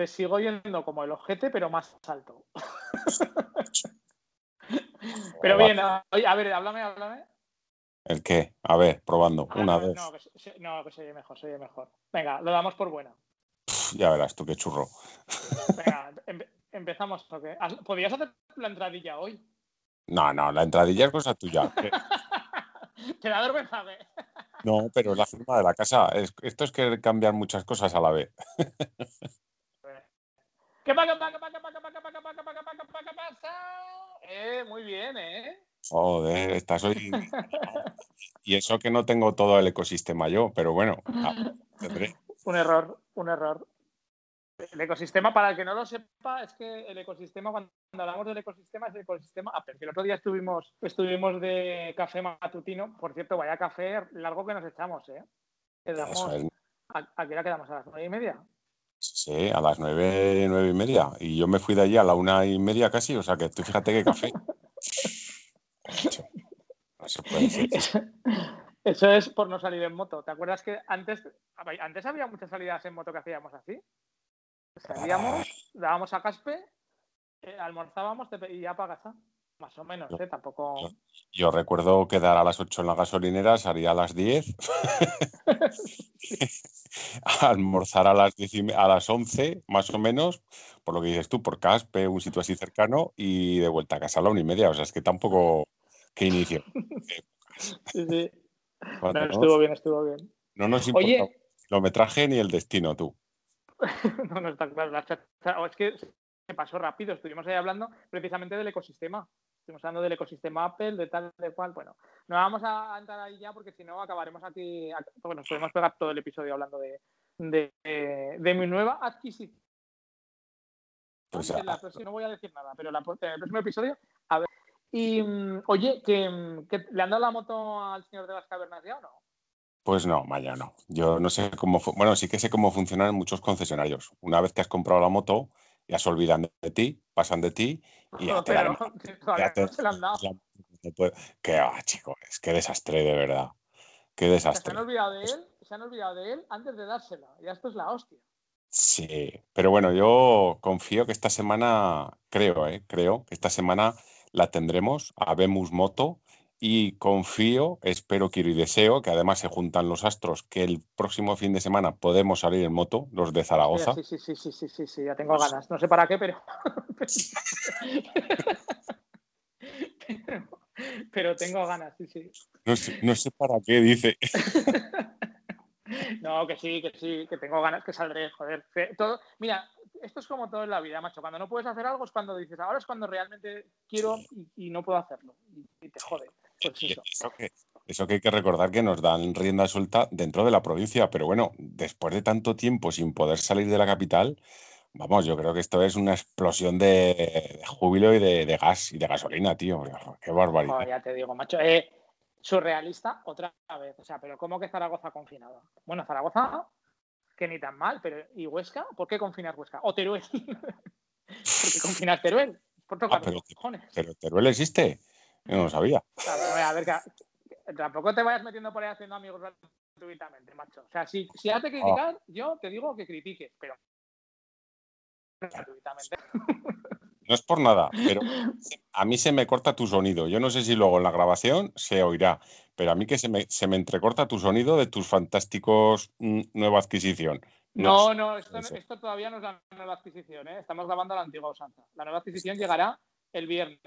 te sigo yendo como el ojete, pero más alto. pero bien, a, a ver, háblame, háblame. ¿El qué? A ver, probando. Ah, Una no, vez. No, que, se- no, que se oye mejor, se oye mejor. Venga, lo damos por buena. Ya verás tú qué churro. Venga, empe- empezamos. ¿o qué? Haz- ¿Podrías hacer la entradilla hoy? No, no, la entradilla es cosa tuya. Te da vergüenza, ¿eh? No, pero es la firma de la casa. Es- esto es que cambiar muchas cosas a la vez. ¿Qué pasa? Pasa? muy bien, ¿eh? Joder, estás hoy. y eso que no tengo todo el ecosistema yo, pero bueno. Un error, un error. El ecosistema, para el que no lo sepa, es que el ecosistema, cuando hablamos del ecosistema, es el ecosistema Apple. Que el otro día estuvimos, estuvimos de café matutino. Por cierto, vaya café largo que nos echamos, ¿eh? Quedamos, es. ¿A, ¿A qué hora quedamos? ¿A las nueve y media? Sí, a las nueve, nueve y media. Y yo me fui de allí a la una y media casi, o sea que tú fíjate qué café. Macho, No se puede decir. Eso, eso es por no salir en moto. ¿Te acuerdas que antes, antes había muchas salidas en moto que hacíamos así? Salíamos, dábamos a Caspe, eh, almorzábamos y ya para casa. Más o menos, ¿eh? Tampoco. Yo recuerdo quedar a las 8 en la gasolinera, salía a las 10, almorzar a las, 10 y me- a las 11, más o menos, por lo que dices tú, por Caspe, un sitio así cercano, y de vuelta a casa a la una y media. O sea, es que tampoco. ¿Qué inicio? Sí, sí. No, estuvo bien, estuvo bien. no nos importa Oye. el kilometraje ni el destino, tú. no, no está claro. La chacha- o es que se pasó rápido. Estuvimos ahí hablando precisamente del ecosistema. Estuvimos hablando del ecosistema Apple, de tal, de cual. Bueno, no vamos a entrar ahí ya porque si no acabaremos aquí. Bueno, nos podemos pegar todo el episodio hablando de, de, de mi nueva adquisición. Pues, En la próxima- no voy a decir nada, pero la- en el próximo episodio, a ver. Y mm, oye, que, mm, que le han dado la moto al señor de las cavernas ya o no? Pues no, Maya, no. Yo no sé cómo, bueno, sí que sé cómo funcionan muchos concesionarios. Una vez que has comprado la moto, ya se olvidan de ti, pasan de ti y ya te pero dan- que todavía ya te- no se le han dado. no puedo- Qué va, chico, es que desastre, de verdad. Qué Se desastre. han olvidado de él, se han olvidado de él antes de dársela. Ya esto es la hostia. Sí, pero bueno, yo confío que esta semana, creo, eh, creo que esta semana la tendremos a Vemus Moto y confío, espero, quiero y deseo que además se juntan los astros, que el próximo fin de semana podemos salir en moto, los de Zaragoza. Sí, sí, sí, sí, sí, sí, sí, ya tengo ganas. No sé para qué, pero. pero, pero tengo ganas, sí, sí. No sé, no sé para qué, dice. No, que sí, que sí, que tengo ganas, que saldré, joder. Que todo, mira, esto es como todo en la vida, macho. Cuando no puedes hacer algo es cuando dices, ahora es cuando realmente quiero y, y no puedo hacerlo. Y, y te jode. Pues eso. Eso que, eso que hay que recordar que nos dan rienda suelta dentro de la provincia, pero bueno, después de tanto tiempo sin poder salir de la capital, vamos, yo creo que esto es una explosión de, de júbilo y de, de gas y de gasolina, tío. Qué barbaridad. Ya te digo, macho. Eh, surrealista otra vez. O sea, pero ¿cómo que Zaragoza confinada? Bueno, Zaragoza, que ni tan mal, pero ¿y Huesca? ¿Por qué confinas Huesca? ¿O Teruel? ¿Por qué confinas Teruel? Por tocar Ah, pero- los cojones. Pero Teruel existe. No lo sabía. A ver, tampoco te vayas metiendo por ahí haciendo amigos gratuitamente, macho. O sea, si, si has de criticar, yo te digo que critiques, pero gratuitamente. No es por nada, pero a mí se me corta tu sonido. Yo no sé si luego en la grabación se oirá, pero a mí que se me, se me entrecorta tu sonido de tus fantásticos mm, nueva adquisición. No, no, esto todavía no es la nueva adquisición, ¿eh? Estamos grabando la antigua usanza. La nueva adquisición llegará el viernes,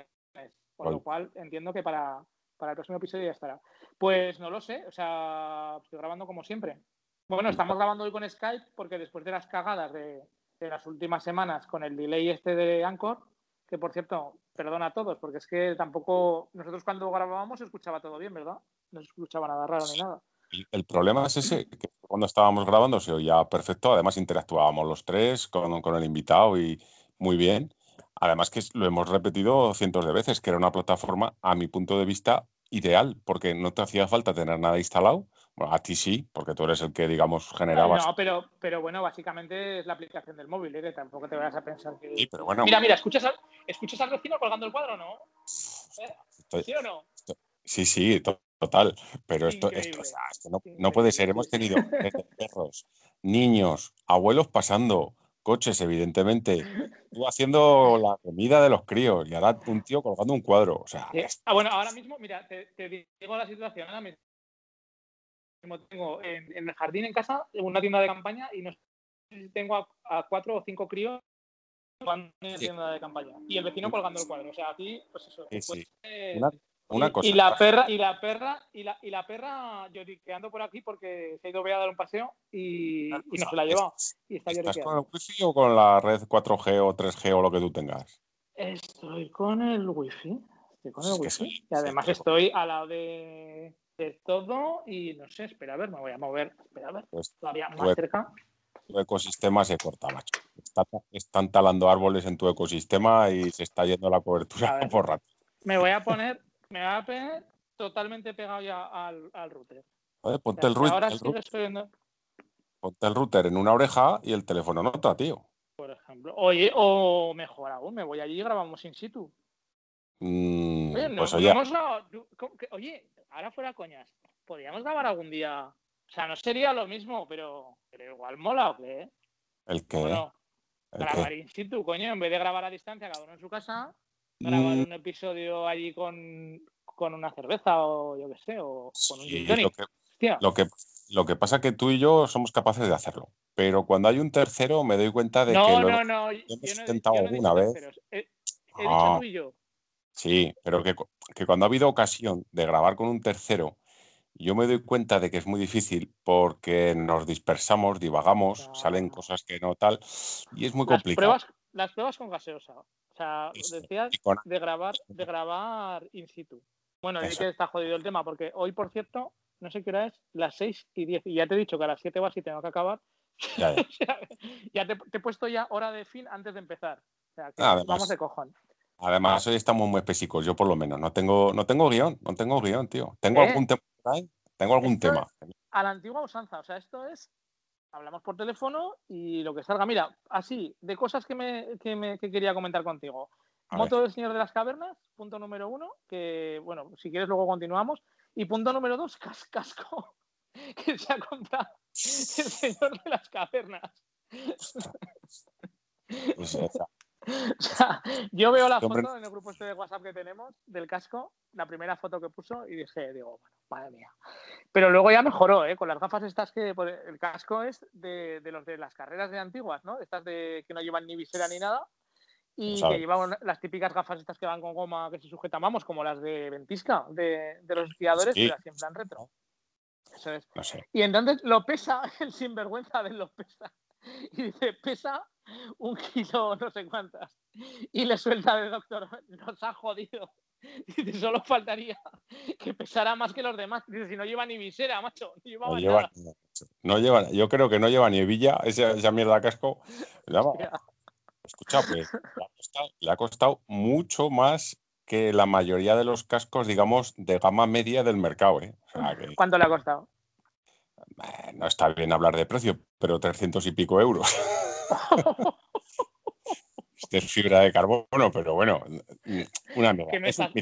por lo cual entiendo que para, para el próximo episodio ya estará. Pues no lo sé, o sea, estoy grabando como siempre. Bueno, estamos grabando hoy con Skype porque después de las cagadas de, de las últimas semanas con el delay este de Anchor, que por cierto, perdona a todos, porque es que tampoco, nosotros cuando grabábamos se escuchaba todo bien, ¿verdad? No se escuchaba nada raro ni nada. El, el problema es ese, que cuando estábamos grabando se oía perfecto, además interactuábamos los tres con, con el invitado y muy bien. Además que lo hemos repetido cientos de veces, que era una plataforma, a mi punto de vista, ideal, porque no te hacía falta tener nada instalado. Bueno, a ti sí, porque tú eres el que, digamos, generabas. No, pero, pero bueno, básicamente es la aplicación del móvil, ¿eh? que tampoco te vayas a pensar que. Sí, pero bueno, Mira, mira, ¿escuchas al, ¿escuchas al vecino colgando el cuadro o no? ¿Eh? estoy- ¿Sí o no? sí, sí, to- total. Pero esto, esto, Increíble. o sea, esto no, no puede ser. Hemos tenido perros, niños, abuelos pasando, coches, evidentemente. Tú haciendo la comida de los críos y ahora un tío colgando un cuadro. O sea, ah, bueno, ahora mismo, mira, te, digo la situación. Ahora mismo tengo en, el jardín en casa una tienda de campaña y no sé tengo a, cuatro o cinco críos en la tienda de campaña y el vecino colgando el cuadro. O sea, aquí, pues eso. Sí, y, la perra, y la perra, y la, y la perra, yo quedando por aquí porque se ha ido a dar un paseo y, no se la lleva. Y está ¿Estás con el wifi o con la red 4G o 3G o lo que tú tengas? Estoy con el wifi. Estoy con el wifi. y además estoy al lado de, de, todo y no sé, espera a ver, me voy a mover. Espera a ver. Pues todavía más cerca. Tu ecosistema se corta, macho. están talando árboles en tu ecosistema y se está yendo la cobertura por rato. Me voy a poner me va a poner totalmente pegado ya al, router. ponte, el, router, ponte el router en una oreja y el teléfono en otra, tío. Por ejemplo. Oye, o mejor aún, me voy allí y grabamos in situ. Mm, oye, pues oye, ahora fuera coñas, podríamos grabar algún día. O sea, no sería lo mismo, pero, pero igual mola o qué. ¿El qué? grabar in situ, coño, en vez de grabar a distancia cada uno en su casa, grabar un episodio allí con, una cerveza o yo qué sé, o con un gin lo, que, lo, que, lo que pasa es que tú y yo somos capaces de hacerlo. Pero cuando hay un tercero me doy cuenta de que lo no, no, hemos intentado alguna vez. He, dicho ah. tú y yo. Sí, pero que, cuando ha habido ocasión de grabar con un tercero, yo me doy cuenta de que es muy difícil porque nos dispersamos, divagamos, salen cosas que no tal, y es muy complicado. las pruebas con gaseosa. O sea, decías de grabar, de grabar in situ. Bueno, es que está jodido el tema, porque hoy, por cierto, no sé qué hora es, las 6 y 10. Y ya te he dicho que a las 7 vas y tengo que acabar. Ya, ya. te, he puesto ya hora de fin antes de empezar. O sea, que vamos de cojón. Además, hoy estamos muy específicos, yo por lo menos. No tengo, no tengo guion, no tengo guion, tío. ¿Tengo ¿Eh? algún tema? Tengo algún tema. A la antigua usanza, o sea, esto es hablamos por teléfono y lo que salga. Mira, así, de cosas que, me, que, me, que quería comentar contigo. Moto del Señor de las Cavernas, punto número uno, que, bueno, si quieres luego continuamos. Y punto número dos, casco, que se ha comprado el Señor de las Cavernas. Pues yo veo la foto en el grupo este de WhatsApp que tenemos del casco, la primera foto que puso, y dije, digo, bueno, madre mía. Pero luego ya mejoró, ¿eh? Con las gafas estas que el casco es de, los de las carreras de antiguas, ¿no? Estas de que no llevan ni visera ni nada. Y que llevan las típicas gafas estas que van con goma que se sujetan, vamos, como las de Ventisca, de, los esquiadores, pero así en plan retro. Eso es. Y entonces lo pesa, el sinvergüenza de lo pesa. Y dice, pesa un kilo no sé cuántas. Y le suelta de doctor, nos ha jodido. Dice, solo faltaría que pesara más que los demás. Dice, si no lleva ni visera, macho. No lleva, no lleva, yo creo que no lleva ni hebilla, esa, esa mierda casco. Escucha, pues, le ha, costado, mucho más que la mayoría de los cascos, digamos, de gama media del mercado. ¿eh? ¿Cuánto le ha costado? Eh, no está bien hablar de precio, pero 300 y pico euros. Este es fibra de carbono, pero bueno, una mega.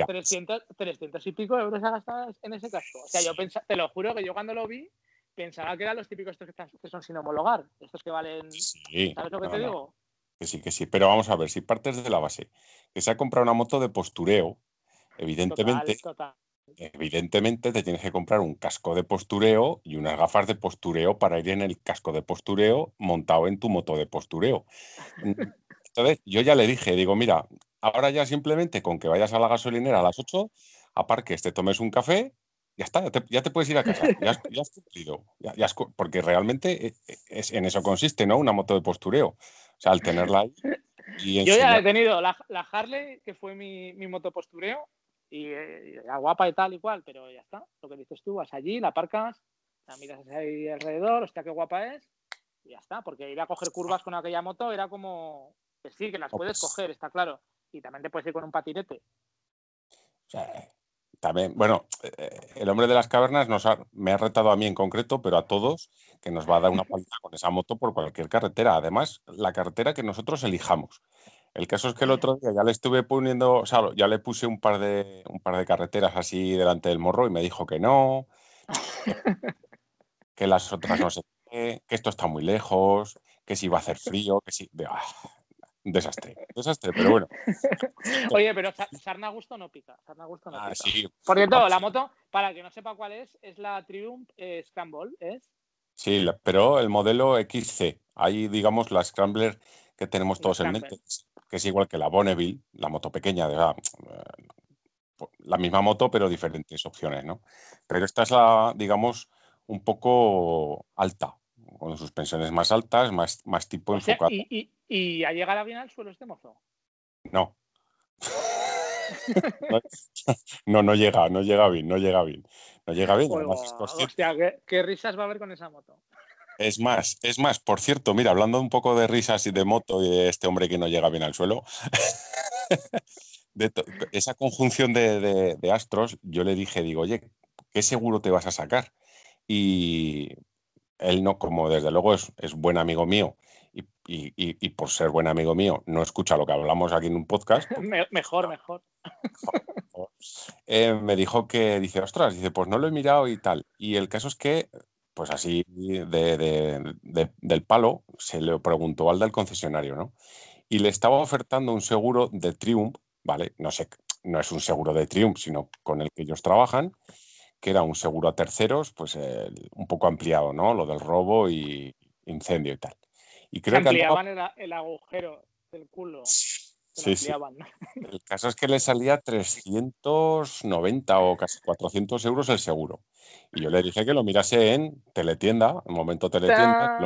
300, y pico euros ha gastado en ese casco. O sea, yo pensaba, te lo juro que yo cuando lo vi pensaba que eran los típicos estos que, son sin homologar, estos que valen. Sí, ¿Sabes lo que te digo? Que sí, que sí. Pero vamos a ver, si partes de la base, que se ha comprado una moto de postureo, evidentemente. Evidentemente te tienes que comprar un casco de postureo y unas gafas de postureo para ir en el casco de postureo montado en tu moto de postureo. Entonces, yo ya le dije, digo, mira, ahora ya simplemente con que vayas a la gasolinera a las 8, aparques, te tomes un café, ya está, ya te, puedes ir a casa, ya, has, cumplido, porque realmente e, e, es, en eso consiste, ¿no? Una moto de postureo. O sea, al tenerla ahí. yo ya he tenido la, Harley, que fue mi, mi moto postureo, y, era guapa y tal y cual, pero ya está. Lo que dices tú, vas allí, la aparcas, la miras ahí alrededor, hostia, qué guapa es, y ya está. Porque ir a coger curvas con aquella moto era como que sí, que las puedes coger, está claro. Y también te puedes ir con un patinete. también, bueno, eh, el hombre de las cavernas nos me ha retado a mí en concreto, pero a todos, que nos va a dar una paliza con esa moto por cualquier carretera. Además, la carretera que nosotros elijamos. El caso es que el otro día ya le estuve poniendo, o sea, ya le puse un par de, un par de carreteras así delante del morro y me dijo que no, que las otras no sé qué, que esto está muy lejos, que si va a hacer frío, que si... Ah, desastre, desastre, pero bueno. Oye, pero sarna gusto no pica. Sarna gusto no ah, pica. sí. Por cierto, la moto, para que no sepa cuál es, es la Triumph eh, Scramble, ¿es? Sí, pero el modelo XC. Ahí, digamos, la Scrambler que tenemos todos en mente, que es igual que la Bonneville, la moto pequeña, de la, la misma moto, pero diferentes opciones, ¿no? Pero esta es la, digamos, un poco alta, con suspensiones más altas, más, más tipo enfocado. ¿y, y, y a llegar bien al suelo este mozo? No. no, no llega, no llega bien, no llega bien. No llega bien. hostia, ¿qué, risas va a haber con esa moto? Es más, es más, por cierto, mira, hablando un poco de risas y de moto y de este hombre que no llega bien al suelo, de esa conjunción de, astros, yo le dije, digo, oye, ¿qué seguro te vas a sacar? Y él no, como desde luego es, buen amigo mío y, por ser buen amigo mío no escucha lo que hablamos aquí en un podcast. Pues mejor, mejor. Eh, me dijo que, dice, ostras, dice, pues no lo he mirado y tal. Y el caso es que, pues así del palo, se le preguntó al del concesionario, ¿no? Y le estaba ofertando un seguro de Triumph ¿vale? No sé, no es un seguro de Triumph, sino con el que ellos trabajan, que era un seguro a terceros, pues un poco ampliado, ¿no? Lo del robo y incendio y tal. Y creo ampliaban el, agujero del culo. Sí, sí. El caso es que le salía 390 o casi 400 euros el seguro. Y yo le dije que lo mirase en teletienda, en momento teletienda,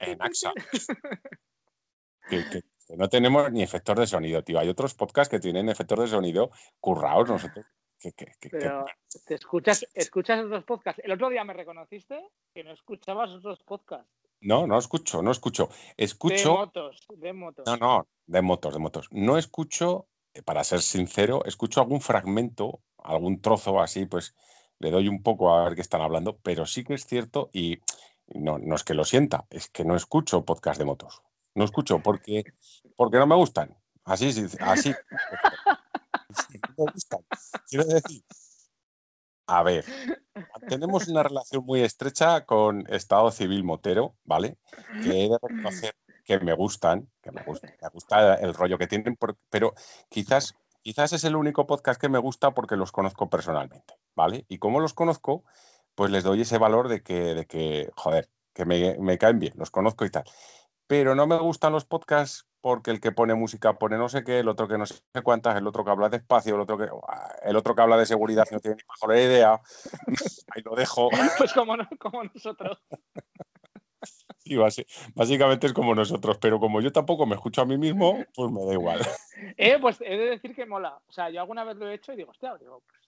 en AXA. que, no tenemos ni efectos de sonido, tío. Hay otros podcasts que tienen efectos de sonido currados nosotros. Pero te escuchas, escuchas otros podcasts. El otro día me reconociste que no escuchabas otros podcasts. No, no escucho, no escucho. Escucho. De motos, de motos. No, no, de motos, de motos. No escucho, eh, para ser sincero, escucho algún fragmento, algún trozo así, pues le doy un poco a ver qué están hablando, pero sí que es cierto y no, no es que lo sienta, es que no escucho podcast de motos. No escucho porque, porque no me gustan. Así, así. No me gustan. Quiero decir, a ver, tenemos una relación muy estrecha con Estado Civil Motero, ¿vale? Que he de reconocer que me gustan, que me gusta, me gusta el rollo que tienen, pero quizás, quizás es el único podcast que me gusta porque los conozco personalmente, ¿vale? Y como los conozco, pues les doy ese valor de que, de que joder, que me, me caen bien, los conozco y tal pero no me gustan los podcasts porque el que pone música pone no sé qué, el otro que no sé cuántas, el otro que habla despacio, el otro que, el otro que habla de seguridad no tiene ni mejor idea. Ahí lo dejo. Pues como, como nosotros. Sí, básicamente es como nosotros, pero como yo tampoco me escucho a mí mismo, pues me da igual. Eh, pues he de decir que mola. O sea, yo alguna vez lo he hecho y digo, hostia, digo, pues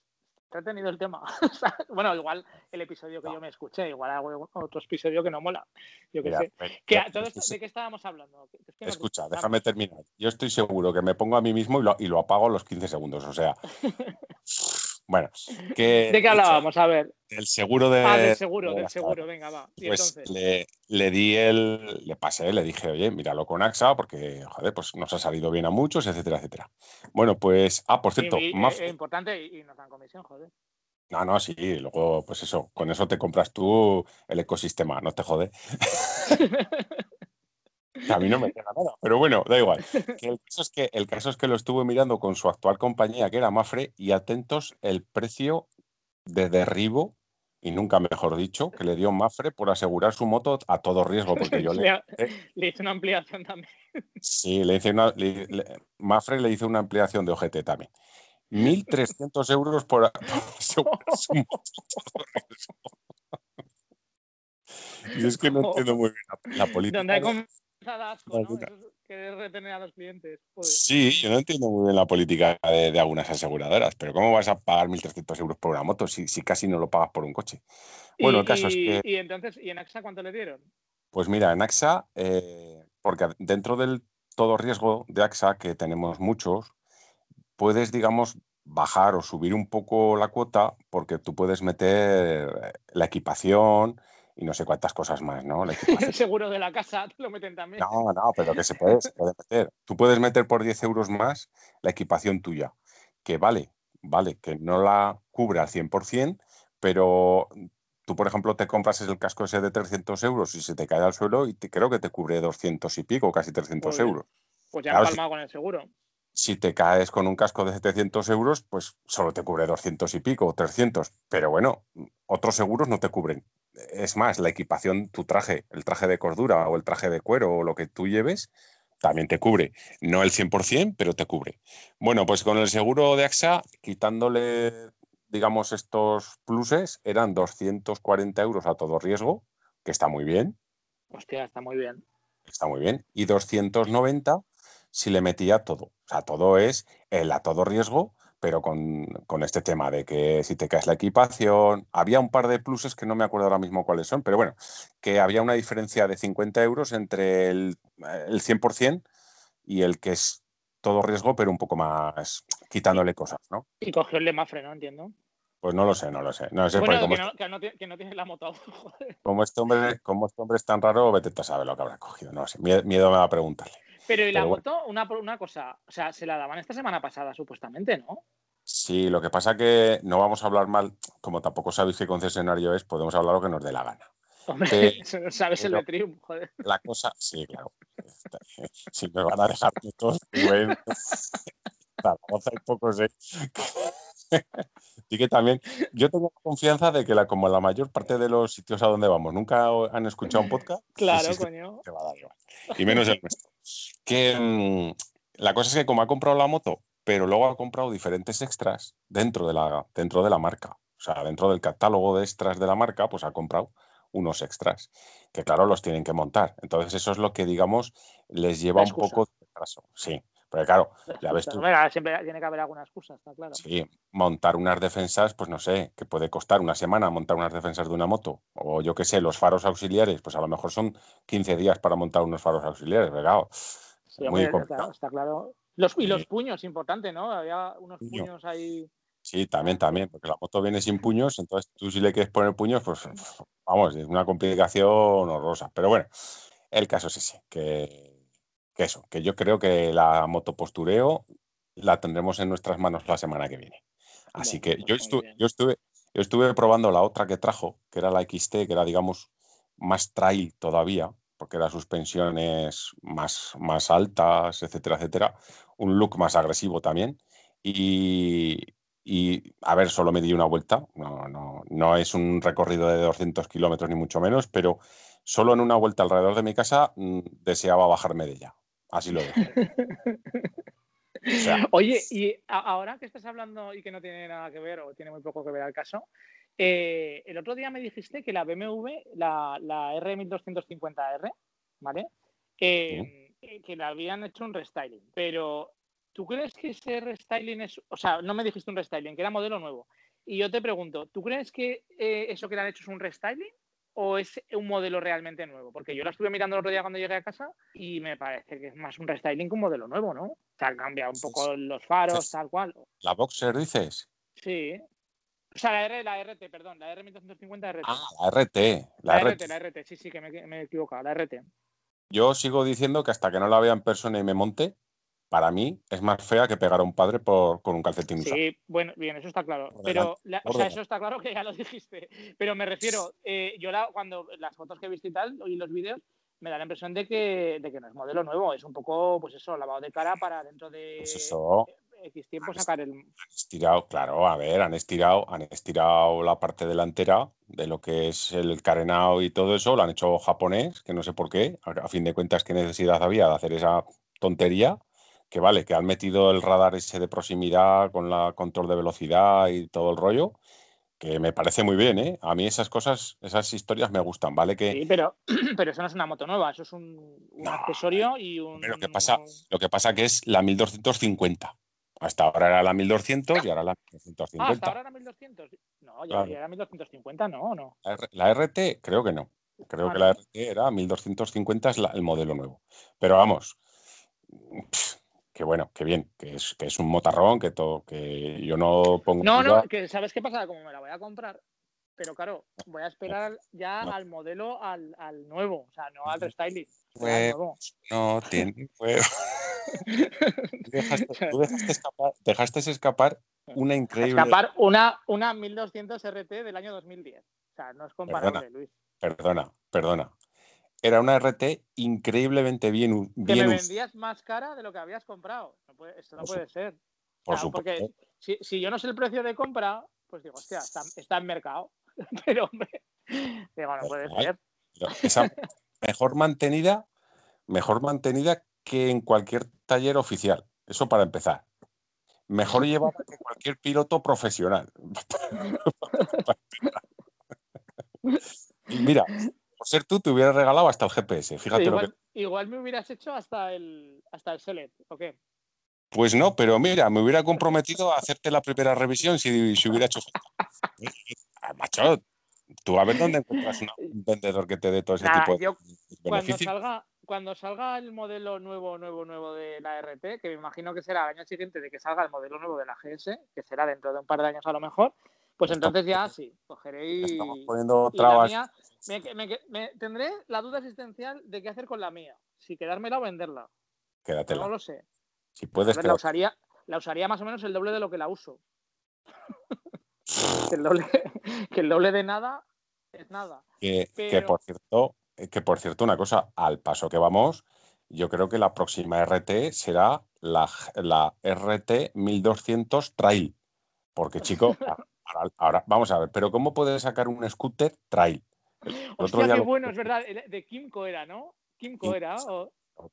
he tenido el tema. bueno, igual el episodio que yo me escuché, igual hago otro episodio que no mola. Yo qué sé. ¿De qué estábamos hablando? Escucha, déjame terminar. Yo estoy seguro que me pongo a mí mismo y lo, y lo apago a los 15 segundos. O sea. Bueno, ¿de qué hablábamos? A ver. El seguro de. Ah, del seguro, del seguro, venga, va. pues le, le, di el. Le pasé, le dije, oye, míralo con AXA, porque, joder, pues nos ha salido bien a muchos, etcétera, etcétera. Bueno, pues. Ah, por cierto. más... Es importante y, nos dan comisión, joder. No, no, sí, luego, pues eso, con eso te compras tú el ecosistema, no te jode. a mí no me queda nada, pero bueno, da igual. el, caso es que, el caso es que lo estuve mirando con su actual compañía, que era Mafre, y atentos el precio de derribo, y nunca mejor dicho, que le dio Mafre por asegurar su moto a todo riesgo. Porque yo le, le, hice una ampliación también. Sí, le hice una, Mafre le hizo una ampliación de OGT también. 1.300 euros por, asegurar su moto a todo riesgo. Y es que no entiendo muy bien la, política que retener a los clientes. Sí, yo no entiendo muy bien la política de, algunas aseguradoras, pero ¿cómo vas a pagar 1.300 euros por una moto si, si, casi no lo pagas por un coche? Bueno, el caso es que... ¿Y entonces, ¿y en AXA cuánto le dieron? Pues mira, en AXA, eh, porque dentro del todo riesgo de AXA, que tenemos muchos, puedes, digamos, bajar o subir un poco la cuota porque tú puedes meter la equipación, y no sé cuántas cosas más, ¿no? El seguro de la casa te lo meten también. No, no, pero que se puede, se puede meter. Tú puedes meter por 10 euros más la equipación tuya, que vale, vale, que no la cubre al 100%, pero tú, por ejemplo, te compras el casco ese de 300 euros y se te cae al suelo y te, creo que te cubre 200 y pico, casi 300 euros. Pues ya claro, palmado con el seguro. Si te caes con un casco de 700 euros, pues solo te cubre 200 y pico o 300. Pero bueno, otros seguros no te cubren. Es más, la equipación, tu traje, el traje de cordura o el traje de cuero o lo que tú lleves, también te cubre. No el 100%, pero te cubre. Bueno, pues con el seguro de AXA, quitándole, digamos, estos pluses, eran 240 euros a todo riesgo, que está muy bien. Hostia, está muy bien. Está muy bien. Y 290 si le metía todo. O sea, todo es el a todo riesgo, pero con, con, este tema de que si te caes la equipación, había un par de pluses que no me acuerdo ahora mismo cuáles son, pero bueno, que había una diferencia de 50 euros entre el, el 100% y el que es todo riesgo, pero un poco más quitándole cosas, ¿no? Y cogió el de Mafre, ¿no? Entiendo. Pues no lo sé, no lo sé. No sé bueno, que, no, que, no, que, no, tiene la moto. como, este hombre, como este hombre es tan raro, vete a saber lo que habrá cogido. No sé, miedo, me va a preguntarle. Pero y la moto, una, una cosa, o sea, se la daban esta semana pasada, supuestamente, ¿no? Sí, lo que pasa que no vamos a hablar mal, como tampoco sabéis qué concesionario es, podemos hablar lo que nos dé la gana. Hombre, sabes el de Triumph, joder. La cosa, sí, claro. Si me van a dejar todos, bueno, vamos hay pocos, ¿eh? Y que también, yo tengo confianza de que la, como la mayor parte de los sitios a donde vamos nunca han escuchado un podcast, claro, coño. va a dar igual. Y menos el nuestro. Que mm, la cosa es que como ha comprado la moto, pero luego ha comprado diferentes extras dentro de la, dentro de la marca. O sea, dentro del catálogo de extras de la marca, pues ha comprado unos extras, que claro, los tienen que montar. Entonces, eso es lo que, digamos, les lleva un poco de retraso. Sí, porque claro, ya ves tú. siempre tiene que haber alguna excusa, está claro. Sí, montar unas defensas, pues no sé, que puede costar una semana montar unas defensas de una moto. O yo qué sé, los faros auxiliares, pues a lo mejor son 15 días para montar unos faros auxiliares, ¿verdad? muy complicado. Está, claro. Los, y los puños, importante, ¿no? Había unos puños ahí. Sí, también, también, porque la moto viene sin puños, entonces tú si le quieres poner puños, pues vamos, es una complicación horrorosa. Pero bueno, el caso es ese, que, eso, que yo creo que la moto postureo la tendremos en nuestras manos la semana que viene. Así que pues yo, estuve, yo, estuve, yo estuve probando la otra que trajo, que era la XT, que era, digamos, más trail todavía, porque las suspensiones más, más altas, etcétera, etcétera. Un look más agresivo también. Y, y a ver, solo me di una vuelta. No, no, no es un recorrido de 200 kilómetros ni mucho menos, pero solo en una vuelta alrededor de mi casa mm, deseaba bajarme de ella. Así lo dejo. Oye, y ahora que estás hablando y que no tiene nada que ver o tiene muy poco que ver al caso, eh, el otro día me dijiste que la BMW, la, la R1250R, ¿vale? Eh, que le habían hecho un restyling. Pero, ¿tú crees que ese restyling es. O sea, no me dijiste un restyling, que era modelo nuevo. Y yo te pregunto, ¿tú crees que eh, eso que le han hecho es un restyling? ¿O es un modelo realmente nuevo? Porque yo la estuve mirando el otro día cuando llegué a casa y me parece que es más un restyling que un modelo nuevo, ¿no? O sea, han cambiado un poco los faros, tal cual. ¿La Boxer dices? Sí. O sea, la, R, la RT, perdón, la R1250 RT. Ah, la RT. La, RT, la RT, sí, sí, que me, me, he equivocado, la RT. Yo sigo diciendo que hasta que no la vea en persona y me monte, para mí es más fea que pegar a un padre por, con un calcetín usado. Sí, bueno, bien, eso está claro. Pero, o sea, eso está claro que ya lo dijiste. Pero me refiero, eh, yo la, cuando las fotos que he visto y tal, y los vídeos, me da la impresión de que, de que no es modelo nuevo, es un poco, pues eso, lavado de cara para dentro de. Pues eso X tiempo sacar el. Han estirado, claro, a ver, han estirado, han estirado la parte delantera de lo que es el carenado y todo eso, lo han hecho japonés, que no sé por qué, a, fin de cuentas, qué necesidad había de hacer esa tontería. Que vale, que han metido el radar ese de proximidad con la control de velocidad y todo el rollo, que me parece muy bien, ¿eh? A mí esas cosas, esas historias me gustan, ¿vale? Que... Sí, pero, pero eso no es una moto nueva, eso es un, accesorio y un... Lo que, pasa, lo que pasa que es la 1250. Hasta ahora era la 1200 y ahora la 1250. Ah, hasta ahora era 1200. No, ya, era 1250, no, no. La, RT, creo que no. Creo ah, que la RT era 1250, es el modelo nuevo. Pero vamos, que bueno, que bien, que es, que es un motarrón, que todo, que yo no pongo. No, no, que sabes qué pasa, como me la voy a comprar, pero claro, voy a esperar ya al modelo, al, al, nuevo, o sea, no al restyling. no tiene dejaste, tú dejaste escapar, dejaste escapar una increíble. Escapar una, una 1200 RT del año 2010. O sea, no es comparable, Luis. Perdona, perdona. Era una RT increíblemente bien. bien que me vendías más cara de lo que habías comprado. esto no puede ser. Por supuesto. Porque si, si, yo no sé el precio de compra, pues digo, hostia, está, está en mercado. Pero, hombre, digo, no puede ser. Esa mejor mantenida, mejor mantenida que en cualquier taller oficial. Eso para empezar. Mejor llevada que cualquier piloto profesional. mira, por ser tú, te hubiera regalado hasta el GPS. Fíjate igual, lo que... igual me hubieras hecho hasta el, hasta el Select, ¿o qué? Pues no, pero mira, me hubiera comprometido a hacerte la primera revisión si, si hubiera hecho. Macho, tú a ver dónde encuentras un vendedor que te dé todo ese tipo de cuando salga, cuando salga el modelo nuevo, nuevo, nuevo de la RT, que me imagino que será el año siguiente de que salga el modelo nuevo de la GS, que será dentro de un par de años a lo mejor, pues entonces ya sí, cogeré y. Estamos poniendo trabas. Me, tendré la duda existencial de qué hacer con la mía. Si quedármela o venderla. Quédatela. No lo sé. Si puedes. la, usaría, la usaría más o menos el doble de lo que la uso. que, el doble, que el doble de nada es nada. Que, que, por cierto, que por cierto, una cosa, al paso que vamos, yo creo que la próxima RT será la, la RT 1200 Trail. Porque, chico, Ahora, vamos a ver, pero ¿cómo puedes sacar un scooter trail? Hostia, qué bueno, es verdad. De Kimco era, ¿no? Kimco era.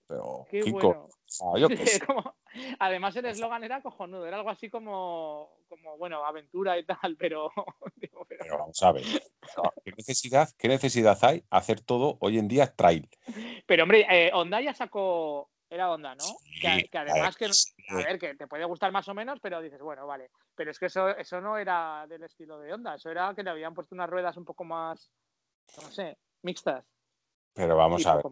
Pero, qué bueno. además, el eslogan era cojonudo, era algo así como, como bueno, aventura y tal, pero. pero... vamos a ver. ¿qué, necesidad, ¿Qué necesidad hay hacer todo hoy en día trail? Pero, hombre, eh, Honda ya sacó era onda, ¿no? que, además que, a ver, que te puede gustar más o menos, pero dices, bueno, vale. Pero es que eso, eso no era del estilo de onda, eso era que le habían puesto unas ruedas un poco más, no sé, mixtas. Pero vamos a ver,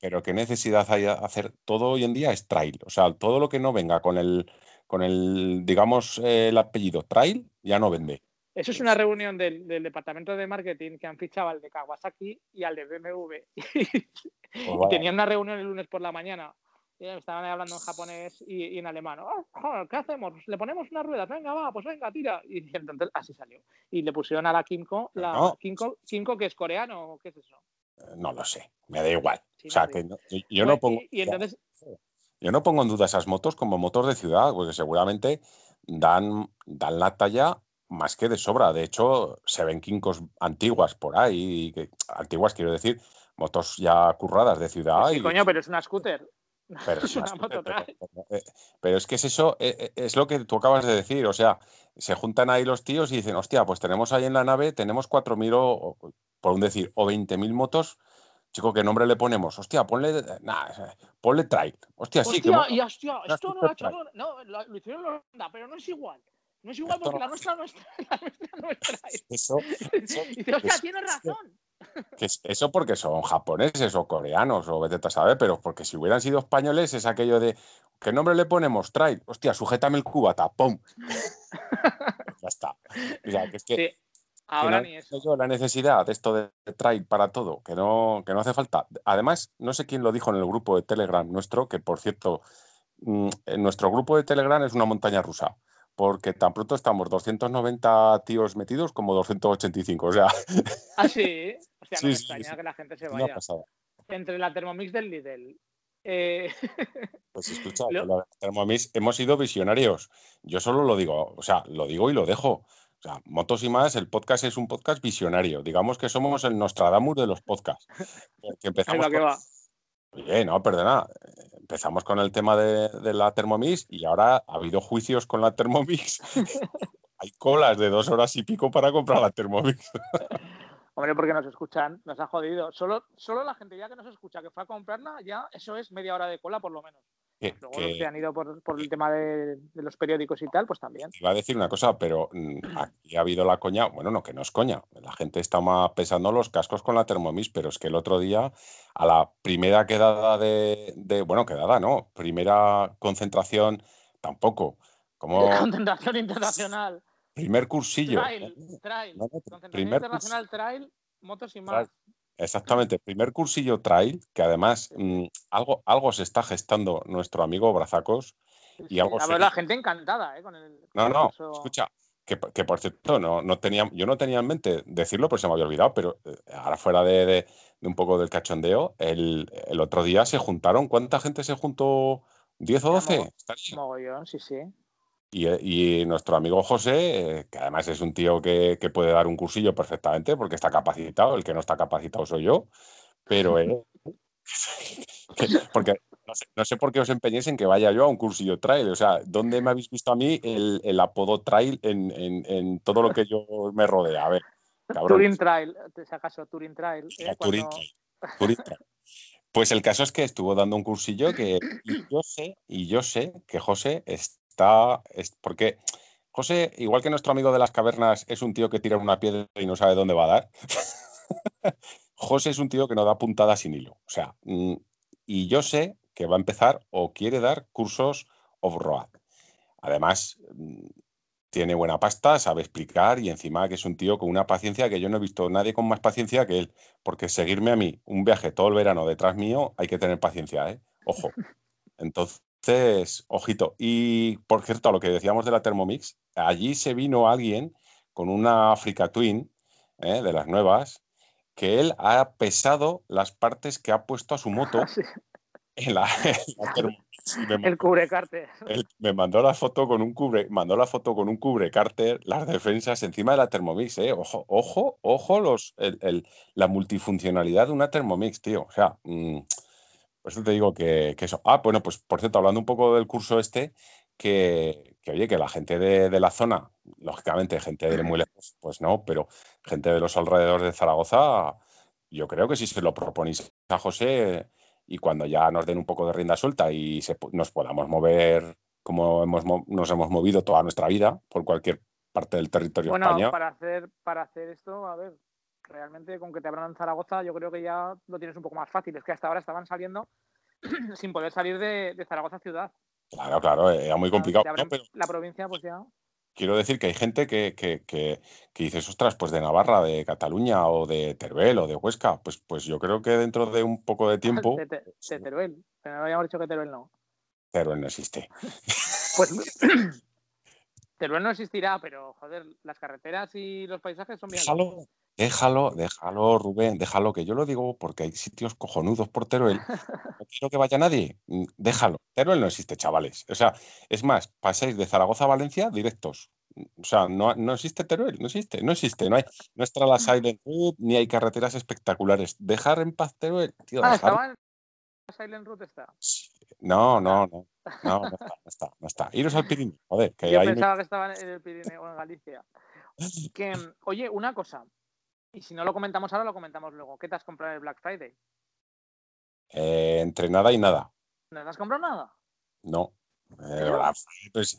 pero qué necesidad hay de hacer todo hoy en día es trail, o sea, todo lo que no venga con el, con el, digamos, el apellido trail, ya no vende. Eso es una reunión del, departamento de marketing que han fichado al de Kawasaki y al de BMW. Pues y tenían una reunión el lunes por la mañana estaban hablando en japonés y, en alemán. Oh, ¿Qué hacemos? ¿Le ponemos unas ruedas? Venga, va, pues venga, tira. Y entonces así salió. Y le pusieron a la Kimco, la Kimco, Kimco, que es coreano o qué es eso. Eh, no lo sé, me da igual. o sea, que yo, no pongo. Y, entonces... Yo no pongo en duda esas motos como motos de ciudad, porque seguramente dan, dan la talla más que de sobra. De hecho, se ven Kinkos antiguas por ahí, que, antiguas quiero decir, motos ya curradas de ciudad. Sí, coño, pero es una scooter. Pero es, eh, pero, es que es eso, eh, eh, es lo que tú acabas de decir, o sea, se juntan ahí los tíos y dicen, hostia, pues tenemos ahí en la nave, tenemos 4.000 o, por un decir, o 20.000 motos, chico, ¿qué nombre le ponemos? Hostia, ponle, ponle trail. Hostia, sí. Que, y hostia, esto no lo ha hecho, no, lo, hicieron los pero no es igual. No es igual porque la nuestra no es, la nuestra no es trail. Eso, y dice, hostia, tienes razón. Que eso porque son japoneses o coreanos o vete a saber, pero porque si hubieran sido españoles es aquello de ¿qué nombre le ponemos? Trail. Hostia, sujétame el cubata, ¡pum! ya está. O sea, que es que, Ahora ni eso. Yo la necesidad de esto de trail para todo, que no, que no hace falta. Además, no sé quién lo dijo en el grupo de Telegram nuestro, que por cierto, mm, en nuestro grupo de Telegram es una montaña rusa porque tan pronto estamos 290 tíos metidos como 285, o sea... Ah, sí, o sea, no me extraña que la gente se vaya. Entre la Thermomix del Lidl... Eh... Pues escucha, la Thermomix hemos sido visionarios. Yo solo lo digo, o sea, lo digo y lo dejo. O sea, Motos y más, el podcast es un podcast visionario. Digamos que somos el Nostradamus de los podcasts. Que empezamos que va. Oye, no, perdona empezamos con el tema de, la Thermomix y ahora ha habido juicios con la Thermomix. Hay colas de dos horas y pico para comprar la Thermomix. Hombre, porque nos escuchan, nos ha jodido. Solo, solo la gente ya que nos escucha, que fue a comprarla, ya eso es media hora de cola por lo menos. Luego los que han ido por, el tema de, los periódicos y tal, pues también. Iba a decir una cosa, pero mm, aquí ha habido la coña, bueno, no, que no es coña. La gente está más pesando los cascos con la Thermomix, pero es que el otro día, a la primera quedada de, bueno, quedada, no, primera concentración, tampoco. Como... Concentración internacional. Primer cursillo. Trail, trail. concentración internacional, trail, motos y más. Exactamente, primer cursillo trail, que además mm, algo, algo se está gestando nuestro amigo Brazacos. Y algo la gente encantada, ¿eh? Con el, no, no, escucha, que, por cierto, no, no tenía, yo no tenía en mente decirlo, pero se me había olvidado, pero eh, ahora fuera de, un poco del cachondeo, el, otro día se juntaron, ¿cuánta gente se juntó? ¿10 o 12? sí, sí. Y, nuestro amigo José, eh, que además es un tío que, puede dar un cursillo perfectamente porque está capacitado, el que no está capacitado soy yo, pero porque no sé, por qué os empeñéis en que vaya yo a un cursillo trail. O sea, ¿dónde me habéis visto a mí el, apodo trail en, todo lo que yo me rodea? A ver, Turing Trail, si acaso Turing Trail. ¿eh? Turing, Trail. Pues el caso es que estuvo dando un cursillo que yo sé, y yo sé que José está, es, porque José, igual que nuestro amigo de las cavernas, es un tío que tira una piedra y no sabe dónde va a dar. José es un tío que no da puntadas sin hilo. O sea, mm, y yo sé que va a empezar o quiere dar cursos off-road. Además, mm, tiene buena pasta, sabe explicar y encima que es un tío con una paciencia que yo no he visto nadie con más paciencia que él. Porque seguirme a mí un viaje todo el verano detrás mío hay que tener paciencia, ¿eh? Ojo. Entonces, ojito. Y por cierto, a lo que decíamos de la Thermomix, allí se vino alguien con una Africa Twin ¿eh? de las nuevas que él ha pesado las partes que ha puesto a su moto en la, el cubre cárter. me mandó la foto con un cubre, mandó la foto con un cubre cárter, las defensas encima de la Thermomix, ¿eh? Ojo, ojo, ojo los, el, la multifuncionalidad de una Thermomix, tío. O sea, mm, por eso te digo que, eso. Ah, bueno, pues por cierto, hablando un poco del curso este, que, que oye, que la gente de, de, la zona, lógicamente, gente de muy lejos, pues no, pero gente de los alrededores de Zaragoza, yo creo que si se lo proponéis a José y cuando ya nos den un poco de rienda suelta y nos podamos mover como hemos, nos hemos movido toda nuestra vida por cualquier parte del territorio bueno, español. Para hacer, para hacer esto, a ver, realmente con que te abran en Zaragoza, yo creo que ya lo tienes un poco más fácil. Es que hasta ahora estaban saliendo sin poder salir de, Zaragoza ciudad. Claro, claro, era muy complicado. La provincia, pues ya quiero decir que hay gente que, que, que, que, dices, ostras, pues de Navarra, de Cataluña o de Teruel o de Huesca, pues, pues yo creo que dentro de un poco de tiempo... de, Teruel, pero no habíamos dicho que Teruel no. Teruel no existe. pues Teruel no existirá, pero joder, las carreteras y los paisajes son bien... Déjalo, déjalo, Rubén, déjalo, que yo lo digo porque hay sitios cojonudos por Teruel. No quiero que vaya nadie. Mm, déjalo. Teruel no existe, chavales. O sea, es más, pasáis de Zaragoza a Valencia directos. O sea, no, no existe Teruel, no existe, no existe. No hay nuestra la Silent Route, ni hay carreteras espectaculares. Dejar en paz Teruel, tío. Ah, estaba en Silent Route está. No, no, no. No, no está, no está, no está. Iros al Pirineo, joder. Que Yo pensaba que estaba en el Pirineo o en Galicia. Que, oye, una cosa. Y si no lo comentamos ahora, lo comentamos luego. ¿Qué te has comprado en el Black Friday? Eh, entre nada y nada. ¿No te has comprado nada? No. Eh, pues,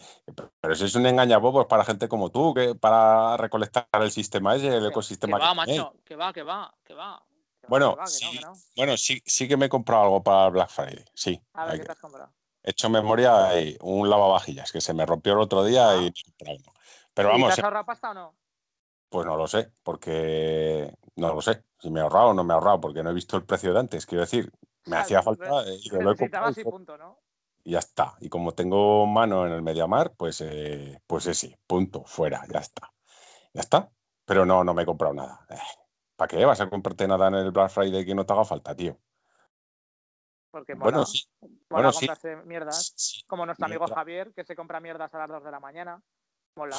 pero eso es un engañabobos para gente como tú, que para recolectar el sistema ese, el ecosistema. Que va, macho, que va, que va, que va. bueno, sí, bueno sí, sí que me he comprado algo para el Black Friday, sí. A ver, ¿qué te has comprado? He hecho memoria y un lavavajillas que se me rompió el otro día y ah. Pero vamos. ¿Te has ahorrado pasta o no? Pues no lo sé, porque no lo sé. Si me he ahorrado o no me he ahorrado, porque no he visto el precio de antes. Quiero decir, me hacía falta y lo he comprado. Y, punto, ¿no? y ya está. Y como tengo mano en el Mediamar, pues, eh, pues sí, punto, fuera, ya está. Ya está. Pero no, no me he comprado nada. Eh, ¿Para qué vas a comprarte nada en el Black Friday que no te haga falta, tío? Porque bueno, sí. bueno, comprarse mierdas. como nuestro amigo Javier, que se compra mierdas a las 2 de la mañana. Mola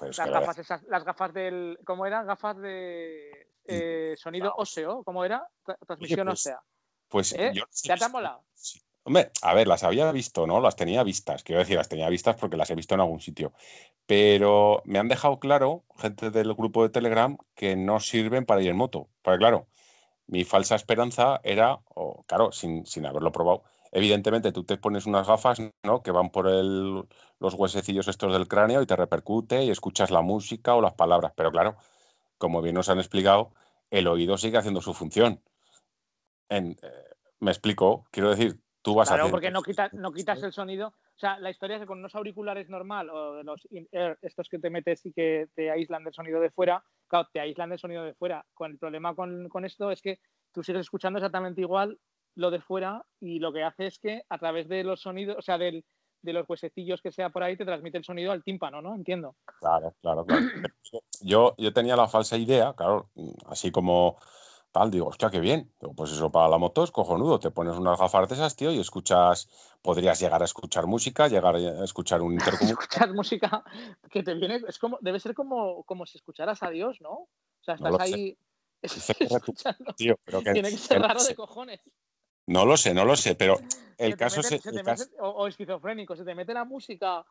las gafas esas, las gafas del. ¿Cómo eran? Gafas de eh, sonido óseo, ¿cómo era? Transmisión pues, ósea. Pues ¿Eh? ¿Ya te han molado? Hombre, a ver, las había visto, ¿no? Las tenía vistas. Quiero decir, las tenía vistas porque las he visto en algún sitio. Pero me han dejado claro, gente del grupo de Telegram, que no sirven para ir en moto. Porque, claro, mi falsa esperanza era, o claro, sin, sin haberlo probado, evidentemente tú te pones unas gafas ¿no? que van por el, los huesecillos estos del cráneo y te repercute y escuchas la música o las palabras. Pero claro, como bien nos han explicado, el oído sigue haciendo su función. En, eh, me explico, quiero decir, tú vas a... Claro, porque no quitas, no quitas el sonido. O sea, la historia es que con unos auriculares normal o de los estos que te metes y que te aíslan del sonido de fuera, claro, te aíslan del sonido de fuera. Con el problema con, con esto es que tú sigues escuchando exactamente igual lo de fuera y lo que hace es que a través de los sonidos, o sea, del, de los huesecillos que sea por ahí te transmite el sonido al tímpano, ¿no? Entiendo. Claro, claro, claro. Yo, yo tenía la falsa idea, claro, así como tal, digo, hostia, qué bien. pues eso para la moto es cojonudo. Te pones unas gafas de esas, tío, y escuchas, podrías llegar a escuchar música, llegar a escuchar un intercomunicador. escuchar música que te viene, es como, debe ser como, como si escucharas a Dios, ¿no? O sea, estás ahí escuchando. Tío, pero que, Tiene que ser raro de cojones. No lo sé, no lo sé, pero el caso es. o, esquizofrénico, se te mete la música,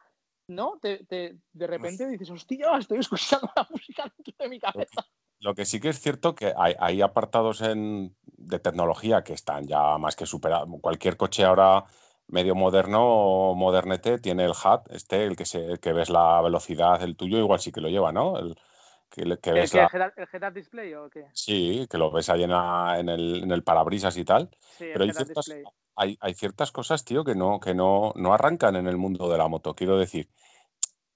¿no? Te, de repente dices, hostia, estoy escuchando la música dentro de mi cabeza. Lo que sí que es cierto que hay, apartados en, de tecnología que están ya más que superados. Cualquier coche ahora medio moderno o modernete tiene el HUD, este, el que, se, que ves la velocidad, el tuyo igual sí que lo lleva, ¿no? El, que, ves el, la... display o qué? Sí, que lo ves ahí en, el, en el, parabrisas y tal. Sí, Pero hay ciertas, hay, hay ciertas, cosas, tío, que, no, que no, no arrancan en el mundo de la moto. Quiero decir,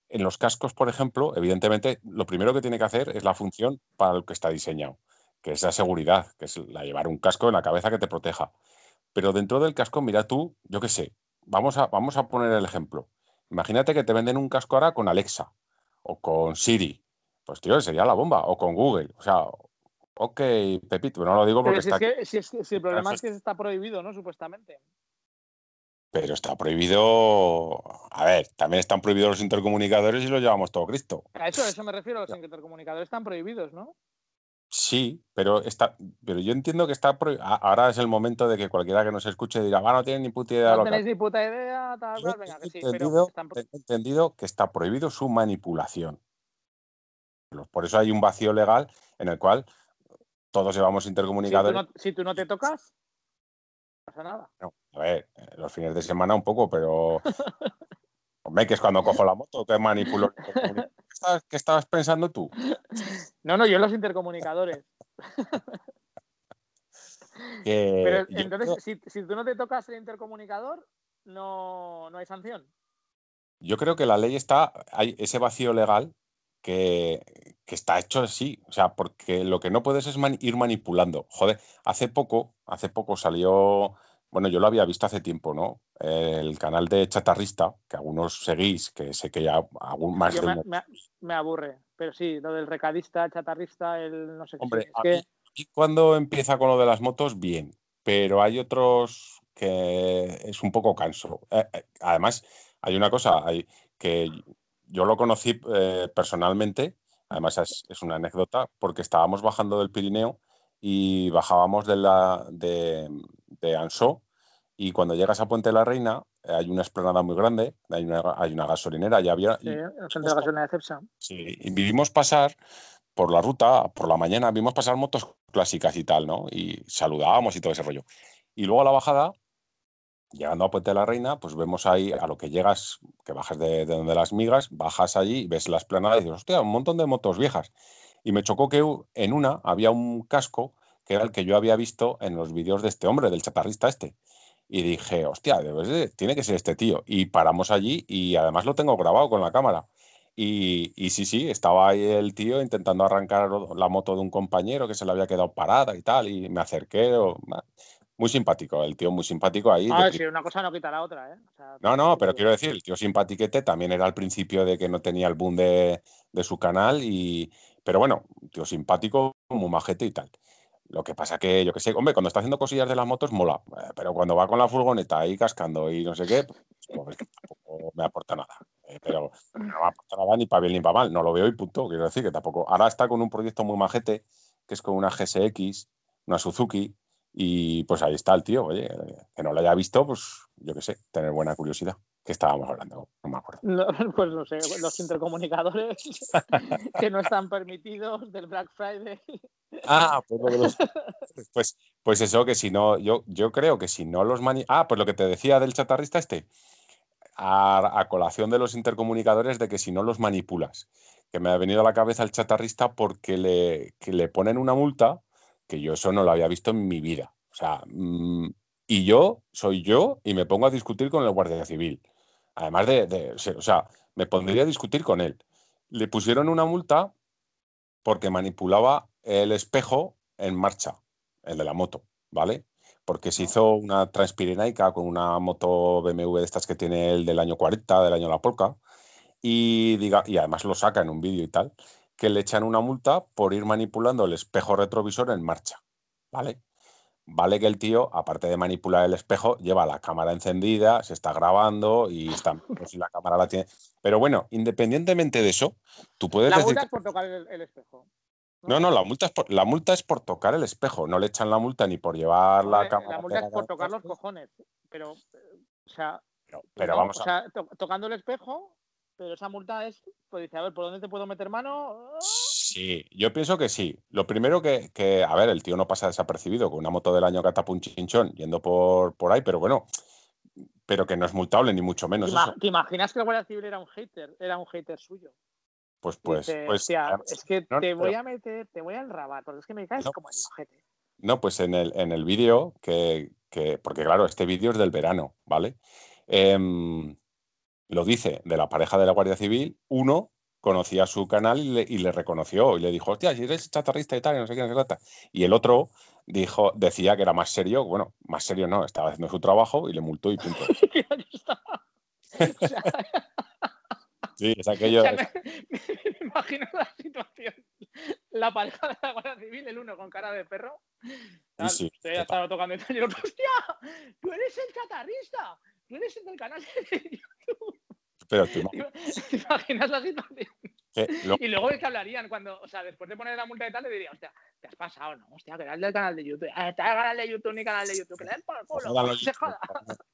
en los cascos, por ejemplo, evidentemente, lo primero que tiene que hacer es la función para lo que está diseñado, que es la seguridad, que es la llevar un casco en la cabeza que te proteja. Pero dentro del casco, mira tú, yo qué sé, vamos a, vamos a poner el ejemplo. Imagínate que te venden un casco ahora con Alexa o con Siri. Pues tío, sería la bomba. O con Google. O sea, ok, Pepito, no lo digo porque está... si, si el problema es que está prohibido, ¿no? Supuestamente. Pero está prohibido. A ver, también están prohibidos los intercomunicadores y los llevamos todo Cristo. A eso, eso me refiero, los intercomunicadores están prohibidos, ¿no? Sí, pero está, pero yo entiendo que está prohibido. Ahora es el momento de que cualquiera que nos escuche diga, va, no tienen ni puta idea. No tenéis ni puta idea, tal, cual, venga, que sí, pero He entendido que está prohibido su manipulación. Por eso hay un vacío legal en el cual todos llevamos intercomunicadores. si tú no te tocas, pasa nada. No, a ver, eh, los fines de semana un poco, pero. Hombre, que es cuando cojo la moto, que manipulo. ¿Qué estabas, pensando tú? No, no, yo los intercomunicadores. pero entonces, si, si, tú no te tocas el intercomunicador, no, no hay sanción. Yo creo que la ley está, hay ese vacío legal que, está hecho así. O sea, porque lo que no puedes es ir manipulando. Joder, hace poco, hace poco salió, bueno, yo lo había visto hace tiempo, ¿no? El canal de Chatarrista, que algunos seguís, que sé que ya algún más de me, aburre, pero sí, lo del recadista, chatarrista, el no sé qué. Hombre, y cuando empieza con lo de las motos, bien, pero hay otros que es un poco canso. Eh, eh, además, hay una cosa, hay que yo lo conocí eh, personalmente, además es, una anécdota, porque estábamos bajando del Pirineo y bajábamos de, la, de, de Ansó y cuando llegas a Puente de la Reina hay una esplanada muy grande, hay una, hay una gasolinera, ya había... Sí, el de gasolina de Cepsa. Sí, y vivimos pasar por la ruta, por la mañana, vimos pasar motos clásicas y tal, ¿no? Y saludábamos y todo ese rollo. Y luego a la bajada llegando a Puente de la Reina, pues vemos ahí a lo que llegas, que bajas de, donde las migas, bajas allí, ves la esplanada y dices, hostia, un montón de motos viejas. Y me chocó que en una había un casco que era el que yo había visto en los vídeos de este hombre, del chatarrista este. Y dije, hostia, tiene que ser este tío. Y paramos allí y además lo tengo grabado con la cámara. Y, y, sí, sí, estaba ahí el tío intentando arrancar la moto de un compañero que se le había quedado parada y tal. Y me acerqué. Muy simpático, el tío muy simpático ahí. Ah, sí, una cosa no quita la otra, ¿eh? no, no, pero quiero decir, el tío simpatiquete también era al principio de que no tenía el boom de, su canal, y pero bueno, tío simpático, muy majete y tal. Lo que pasa que, yo que sé, hombre, cuando está haciendo cosillas de las motos mola, eh, pero cuando va con la furgoneta ahí cascando y no sé qué, pues, pues tampoco me aporta nada. Eh, pero no me aporta nada ni para bien ni para mal, no lo veo y punto. Quiero decir que tampoco. Ahora está con un proyecto muy majete, que es con una GSX, una Suzuki, y pues ahí está el tío, oye, que no lo haya visto, pues yo qué sé, tener buena curiosidad. ¿Qué estábamos hablando? No me acuerdo. pues no sé, los intercomunicadores que no están permitidos del Black Friday. Ah, pues, pues, pues, eso, que si no, yo, yo creo que si no los mani Ah, pues lo que te decía del chatarrista este, a, colación de los intercomunicadores, de que si no los manipulas, que me ha venido a la cabeza el chatarrista porque le, que le ponen una multa que yo eso no lo había visto en mi vida. O sea, mm, y yo soy yo y me pongo a discutir con el guardia civil. Además de, o sea, me pondría a discutir con él. Le pusieron una multa porque manipulaba el espejo en marcha, el de la moto, ¿vale? porque se hizo una transpirenaica con una moto BMW de estas que tiene el del año 40, del año La Polka, y, diga, y además lo saca en un vídeo y tal, que le echan una multa por ir manipulando el espejo retrovisor en marcha, ¿vale? Vale que el tío, aparte de manipular el espejo, lleva la cámara encendida, se está grabando y está, si la cámara la tiene. Pero bueno, independientemente de eso, tú puedes La decir. multa es por tocar el, el espejo. No, no, la multa, es por, la multa es por tocar el espejo. No le echan la multa ni por llevar la Hombre, cámara. La multa es por tocar los cojones. Pero, o sea, Pero, pero no, vamos o a. sea, to- tocando el espejo, pero esa multa es, pues dice, a ver, ¿por dónde te puedo meter mano? Sí, yo pienso que sí. Lo primero que, que, a ver, el tío no pasa desapercibido con una moto del año catapun chinchón yendo por, por ahí, pero bueno, pero que no es multable ni mucho menos ¿Te, ima- eso. te imaginas que el Guardia Civil era un hater? Era un hater suyo. Pues, pues, Dice, pues, "Hostia, además- es que no, te voy pero- a meter, te voy a enrabar, porque es que me caes No, como el pues, ojete. No, pues en el, en el vídeo, que, que- porque claro, este vídeo es del verano, ¿vale? Em, lo dice de la pareja de la Guardia Civil, uno conocía su canal y le, y le reconoció y le dijo, hostia, si eres chatarrista y tal, y no sé no sé cuánta". Y el otro dijo, decía que era más serio, bueno, más serio no, estaba haciendo su trabajo y le multó y punto. Sí, es aquello. o sea, me, me imagino la situación. La pareja de la Guardia Civil, el uno con cara de perro. Sí, usted ya estaba tocando y el otro, ¡hostia! ¡Tú eres el chatarrista! ¡Tú eres el del canal de Pero tú ima- ¿Te imaginas la situación? que lo- Y luego de qué hablarían cuando, o sea, después de poner la multa y tal, le diría, hostia, te has pasado, ¿no? Hostia, que era el del canal de YouTube. Ah, está el canal de YouTube ni canal de YouTube. Que le den por el se culo. jodan los Se joda.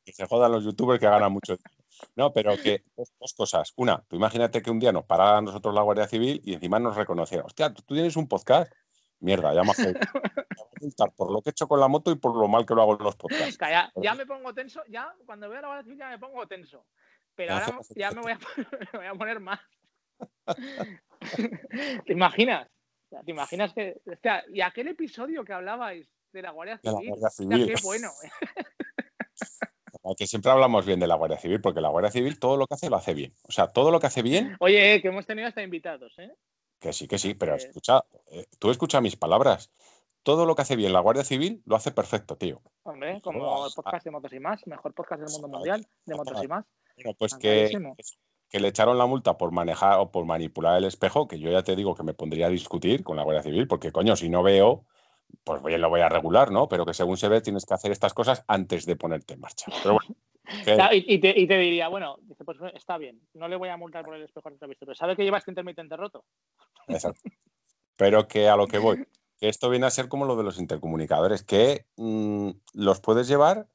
que se jodan los youtubers que ganan mucho dinero. No, pero que dos, dos cosas. Una, tú imagínate que un día nos parara a nosotros la Guardia Civil y encima nos reconociera. Hostia, tú, tú tienes un podcast. Mierda, ya me multar por lo que he hecho con la moto y por lo mal que lo hago en los podcasts. Ya, ya me pongo tenso, ya cuando veo la Guardia Civil ya me pongo tenso. Pero Ya ahora ya me voy a, me voy a poner más. ¿Te imaginas? O sea, ¿Te imaginas que. Hostia, ¿y aquel episodio que hablabais de la Guardia De la Civil? Guardia Civil. qué bueno. Que siempre hablamos bien de la Guardia Civil, porque la Guardia Civil todo lo que hace lo hace bien. O sea, todo lo que hace bien, Oye, eh, que hemos tenido hasta invitados, ¿eh? que sí, que sí, pero Eh. escucha, eh, tú escucha mis palabras. Todo lo que hace bien la Guardia Civil lo hace perfecto, tío. Hombre, como el podcast de Motos y Más, mejor podcast del mundo mundial de Motos y Más. Bueno, pues Ah, que, le echaron la multa por manejar o por manipular el espejo, que yo ya te digo que me pondría a discutir con la Guardia Civil, porque coño, si no veo, pues bien lo voy a regular, ¿no? Pero que según se ve tienes que hacer estas cosas antes de ponerte en marcha. Pero bueno, que- y, te, y te diría, bueno, dice, pues está bien, no le voy a multar por el espejo retrovisor, pero ¿sabe que lleva este intermitente roto? Exacto. Pero que a lo que voy, que esto viene a ser como lo de los intercomunicadores, que mm, los puedes llevar,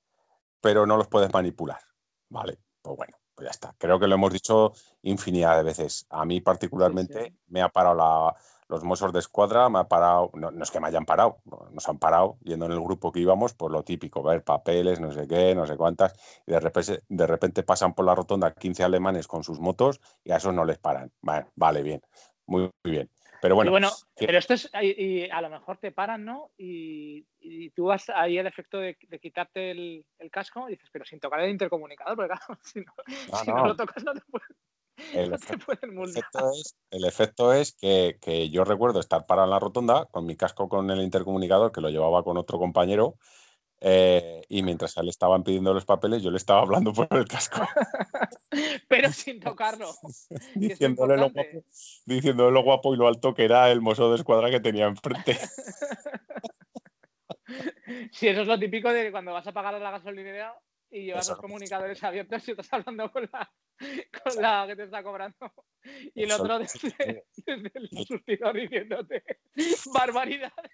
pero no los puedes manipular. Vale, pues bueno, pues ya está. Creo que lo hemos dicho infinidad de veces. A mí particularmente Sí, sí. me ha parado la- los mozos de escuadra, me ha parado, no, no es que me hayan parado, nos han parado yendo en el grupo que íbamos, pues lo típico, ver papeles, no sé qué, no sé cuántas, y de repente, de repente pasan por la rotonda 15 alemanes con sus motos y a esos no les paran. Vale, vale bien, muy, muy bien. Pero Bueno, bueno, y bueno, que- pero esto es, y, y a lo mejor te paran, ¿no? Y, y tú vas ahí el efecto de, de quitarte el, el casco y dices, pero sin tocar el intercomunicador, porque claro, si no, No, si no no. lo tocas no te pueden, El no efecto, el efecto es, el efecto es que, que yo recuerdo estar parado en la rotonda con mi casco con el intercomunicador que lo llevaba con otro compañero eh, y mientras a él estaban pidiendo los papeles yo le estaba hablando por el casco Pero sin tocarlo. diciéndole lo, guapo, diciéndole lo guapo y lo alto que era el mozo de escuadra que tenía enfrente. Sí, eso es lo típico de cuando vas a pagar a la gasolinera y llevas Eso. los comunicadores abiertos y estás hablando con la, con la que te está cobrando. Y el Eso- otro desde, desde el surtidor diciéndote barbaridades.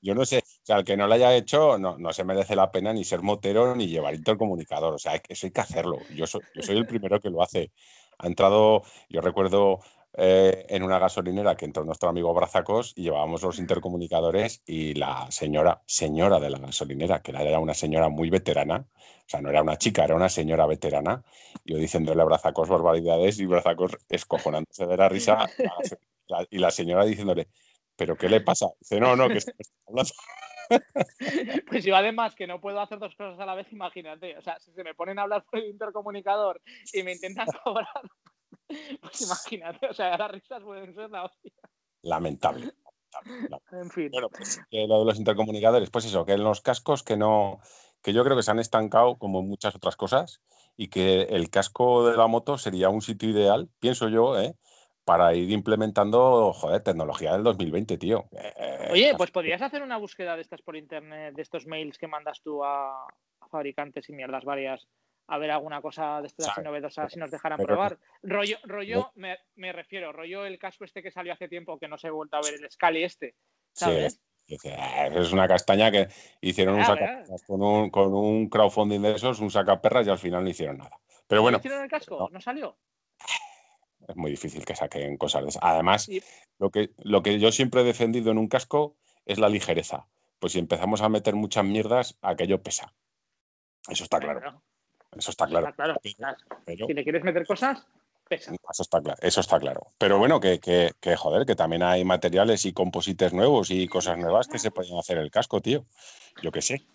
Yo no sé, o sea, el que no lo haya hecho no, no se merece la pena ni ser motero ni llevar intercomunicador. O sea, eso hay que hacerlo. Yo soy, yo soy el primero que lo hace. Ha entrado, yo recuerdo eh, en una gasolinera que entró nuestro amigo Brazacos y llevábamos los intercomunicadores y la señora, señora de la gasolinera, que era una señora muy veterana, o sea, no era una chica, era una señora veterana, yo diciéndole a Brazacos barbaridades y Brazacos escojonándose de la risa y la señora diciéndole, ¿pero qué le pasa? Dice, no, no, que está hablando Pues yo además que no puedo hacer dos cosas a la vez, imagínate. O sea, si se me ponen a hablar por el intercomunicador y me intentan cobrar, pues imagínate. O sea, las risas pueden ser la hostia. lamentable. En fin. Bueno, pues lo de los intercomunicadores, pues eso, que en los cascos que no, que yo creo que se han estancado como muchas otras cosas y que el casco de la moto sería un sitio ideal, pienso yo, ¿eh? Para ir implementando, joder, tecnología del 2020, tío. Eh, Oye, pues podrías hacer una búsqueda de estas por internet, de estos mails que mandas tú a, fabricantes y mierdas varias, a ver alguna cosa de estas novedosas si nos dejaran probar. Rollo, rollo me, refiero, rollo el casco este que salió hace tiempo, que no se ha vuelto a ver, el Scali este, ¿sabes? Sí, es una castaña que hicieron un con, un, con un crowdfunding de esos, un sacaperras y al final no hicieron nada. Pero bueno. ¿No hicieron el casco? ¿No salió? Es muy difícil que saquen cosas de esas. Además, lo, que, lo que yo siempre he defendido en un casco es la ligereza. Pues si empezamos a meter muchas mierdas, aquello pesa. Eso está claro. Eso está claro. si le quieres meter cosas, pesa. Eso está claro. Eso está claro. Pero bueno, que, que, que, joder, que también hay materiales y composites nuevos y cosas nuevas que se pueden hacer el casco, tío. Yo qué sé.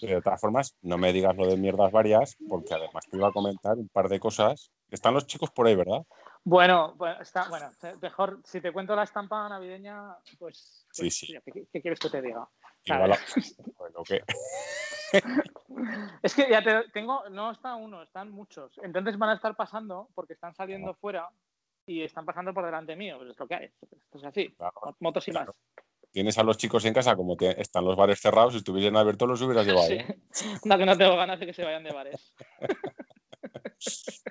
De todas formas, no me digas lo de mierdas varias, porque además te iba a comentar un par de cosas. Están los chicos por ahí, ¿verdad? Bueno, está, bueno, mejor si te cuento la estampa navideña, pues, sí, pues, sí. ¿qué, quieres que te diga? es que ya te, tengo, no está uno, están muchos. Entonces van a estar pasando porque están saliendo fuera y están pasando por delante mío. Pues es lo que hay. Esto es así. Motos y más. Tienes a los chicos en casa como que están los bares cerrados. Si estuviesen abiertos los hubieras llevado. ¿eh? no, que no tengo ganas de que se vayan de bares.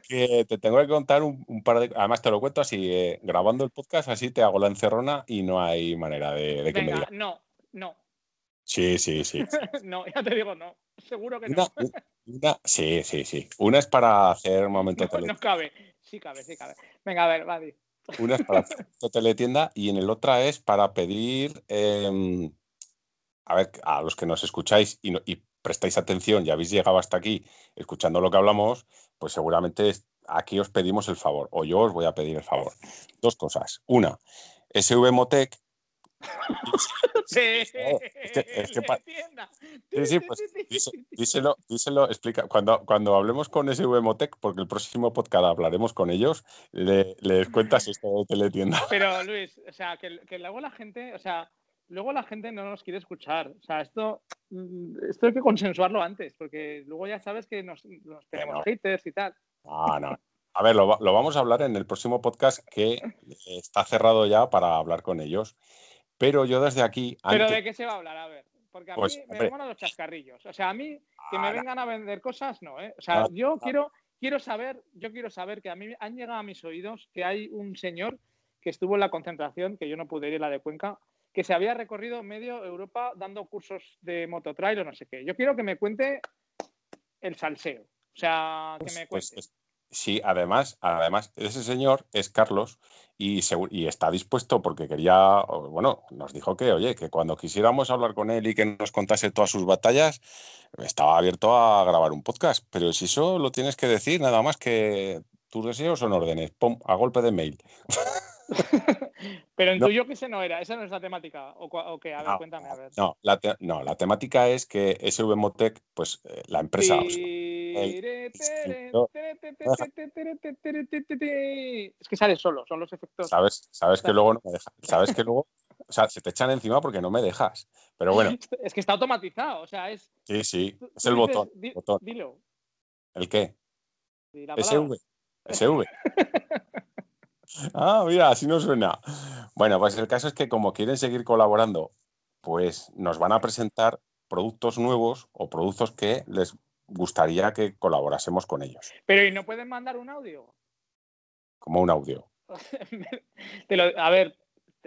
que te tengo que contar un, par de. Además, te lo cuento así, eh, grabando el podcast, así te hago la encerrona y no hay manera de, que me digas. No, no. Sí, sí, sí. no, ya te digo, no. Seguro que no. sí, sí, sí. Una es para hacer un momento no, No cabe. Sí cabe, sí cabe. Venga, a ver, Vadi. Una es para hacer teletienda y en el otra es para pedir. Em, a ver, a los que nos escucháis y, y prestáis atención y habéis llegado hasta aquí escuchando lo que hablamos, pues seguramente aquí os pedimos el favor, o yo os voy a pedir el favor. Dos cosas. Una, SV Motec. Sí, sí, pues díselo, díselo, explica. Cuando, cuando hablemos con SV Motec, porque el próximo podcast hablaremos con ellos, le, les cuentas esto de teletienda. Pero Luis, o sea, que, que luego la gente, o sea, luego la gente no nos quiere escuchar. O sea, esto, mm, esto hay que consensuarlo antes, porque luego ya sabes que nos, tenemos haters y tal. No, no. A ver, lo, vamos a hablar en el próximo podcast que está cerrado ya para hablar con ellos. Pero yo desde aquí. ¿Pero de qué se va a hablar? A ver. Porque a pues, mí me a los chascarrillos. O sea, a mí que me vengan a vender cosas, no, ¿eh? O sea, yo quiero, quiero saber, yo quiero saber que a mí han llegado a mis oídos que hay un señor que estuvo en la concentración, que yo no pude ir a la de Cuenca, que se había recorrido medio Europa dando cursos de mototrail o no sé qué. Yo quiero que me cuente el salseo. O sea, que pues, me pues, cuente. sí, además, además, ese señor es Carlos y, y, está dispuesto porque quería, bueno, nos dijo que, oye, que cuando quisiéramos hablar con él y que nos contase todas sus batallas, estaba abierto a grabar un podcast. Pero si eso lo tienes que decir, nada más que tus deseos son órdenes, pum, a golpe de mail. Pero en no. tuyo que ese no era, esa no es la temática. O, a ver, cuéntame, a ver. No la, no, la temática es que SV Motec, pues eh, la empresa. Es que sale solo, son los efectos. Sabes, sabes que luego no me dejas. Sabes que luego. O sea, se te echan encima porque no me dejas. Pero bueno. Es que está automatizado, o sea, es. Sí, sí, es el botón, botón. Dilo. ¿El qué? SV. SV. Ah, mira, así no suena. Bueno, pues el caso es que como quieren seguir colaborando, pues nos van a presentar productos nuevos o productos que les gustaría que colaborásemos con ellos. Pero ¿y no pueden mandar un audio? Como un audio. a ver,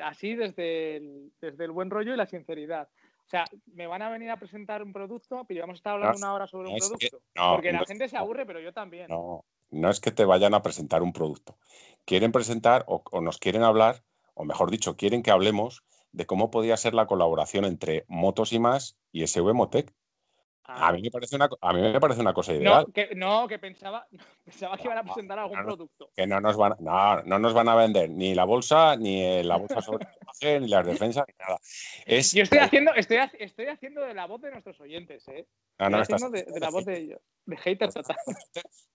así desde el, desde el buen rollo y la sinceridad. O sea, me van a venir a presentar un producto, pero vamos a estar hablando una hora sobre un producto. porque la gente se aburre, pero yo también. No, no es que te vayan a presentar un producto. Quieren presentar o, nos quieren hablar, o mejor dicho, quieren que hablemos de cómo podía ser la colaboración entre Motos y más y SV Motec. A, mí me parece una, a mí me parece una cosa ideal. No, que, no, que pensaba, pensaba que iban a presentar algún producto. Que no nos, van, no, no nos van a vender ni la bolsa, ni la bolsa sobre ni las defensas, ni nada. Yo estoy haciendo, estoy, estoy haciendo de la voz de nuestros oyentes, ¿eh? Ah, no, estás... de, la voz de ellos, de haters total.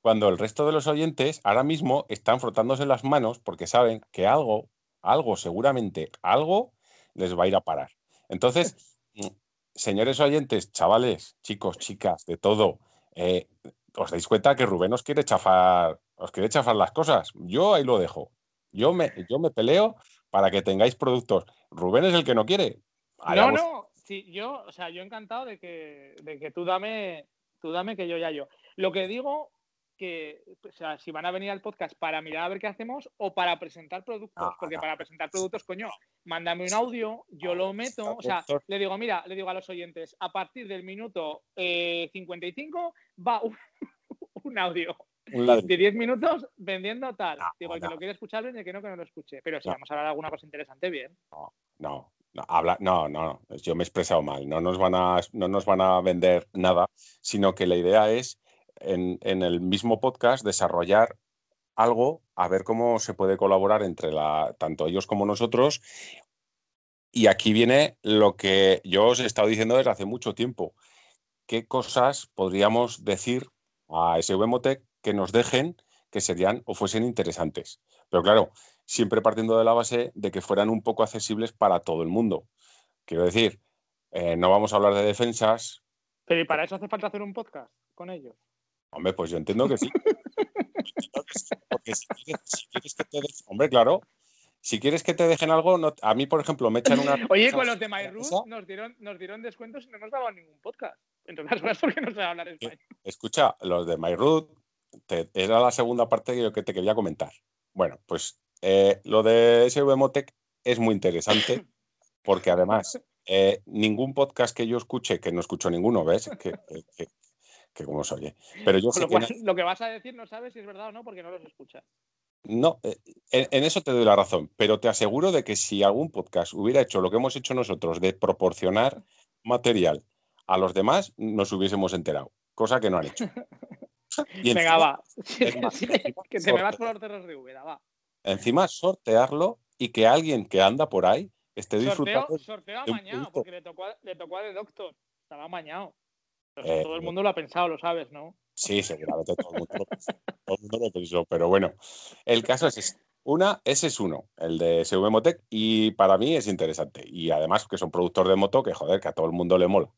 Cuando el resto de los oyentes ahora mismo están frotándose las manos porque saben que algo, algo seguramente, algo les va a ir a parar. Entonces, señores oyentes, chavales, chicos, chicas, de todo, eh, os dais cuenta que Rubén os quiere chafar, os quiere chafar las cosas. Yo ahí lo dejo. Yo me, yo me peleo para que tengáis productos. Rubén es el que no quiere. no, no, sí, yo, o sea, yo encantado de que, de que tú dame, tú dame que yo ya yo. Lo que digo que, o sea, si van a venir al podcast para mirar a ver qué hacemos o para presentar productos, porque para presentar productos, coño, mándame un audio, yo lo meto, o sea, le digo, mira, le digo a los oyentes, a partir del minuto 55 eh, va un, audio de 10 minutos vendiendo tal. digo, el que lo quiere escuchar bien y el que no, que no lo escuche. Pero si vamos a hablar de alguna cosa interesante, bien. No, no, no, habla, no, no, yo me he expresado mal. No nos van a, no nos van a vender nada, sino que la idea es en, el mismo podcast desarrollar algo, a ver cómo se puede colaborar entre la, tanto ellos como nosotros. Y aquí viene lo que yo os he estado diciendo desde hace mucho tiempo. ¿Qué cosas podríamos decir a SVMotec que nos dejen que serían o fuesen interesantes? Pero claro, siempre partiendo de la base de que fueran un poco accesibles para todo el mundo. Quiero decir, eh, no vamos a hablar de defensas. Pero ¿y para eso hace falta hacer un podcast con ellos? Hombre, pues yo entiendo que sí. Porque si quieres, que te dejen, hombre, claro, si quieres que te dejen algo, a mí, por ejemplo, me echan una. Oye, con los de MyRoot nos dieron, nos dieron descuentos y no nos daban ningún podcast. Entonces, ¿por qué no se hablar español? Escucha, los de MyRoot era la segunda parte que yo que te quería comentar. Bueno, pues eh, lo de SVMotec es muy interesante porque además eh, ningún podcast que yo escuche, que no escucho ninguno, ¿ves? Que, que como se oye. Pero yo lo que vas a decir no sabes si es verdad o no porque no los escuchas. No, eh, en, eso te doy la razón, pero te aseguro de que si algún podcast hubiera hecho lo que hemos hecho nosotros de proporcionar material a los demás, nos hubiésemos enterado, cosa que no han hecho. Venga, va. que te me vas por los cerros de Úbeda, va. Encima, sortearlo y que alguien que anda por ahí esté disfrutando. Sorteo amañado, porque le tocó, le tocó a The Doctor. Estaba amañado. Eh, todo el mundo lo ha pensado, lo sabes, ¿no? Sí, seguramente todo el mundo lo pensó, todo el mundo lo pensó, pero bueno, el caso es Una, ese es uno, el de SV Motec, y para mí es interesante. Y además que son productor de moto que, joder, que a todo el mundo le mola.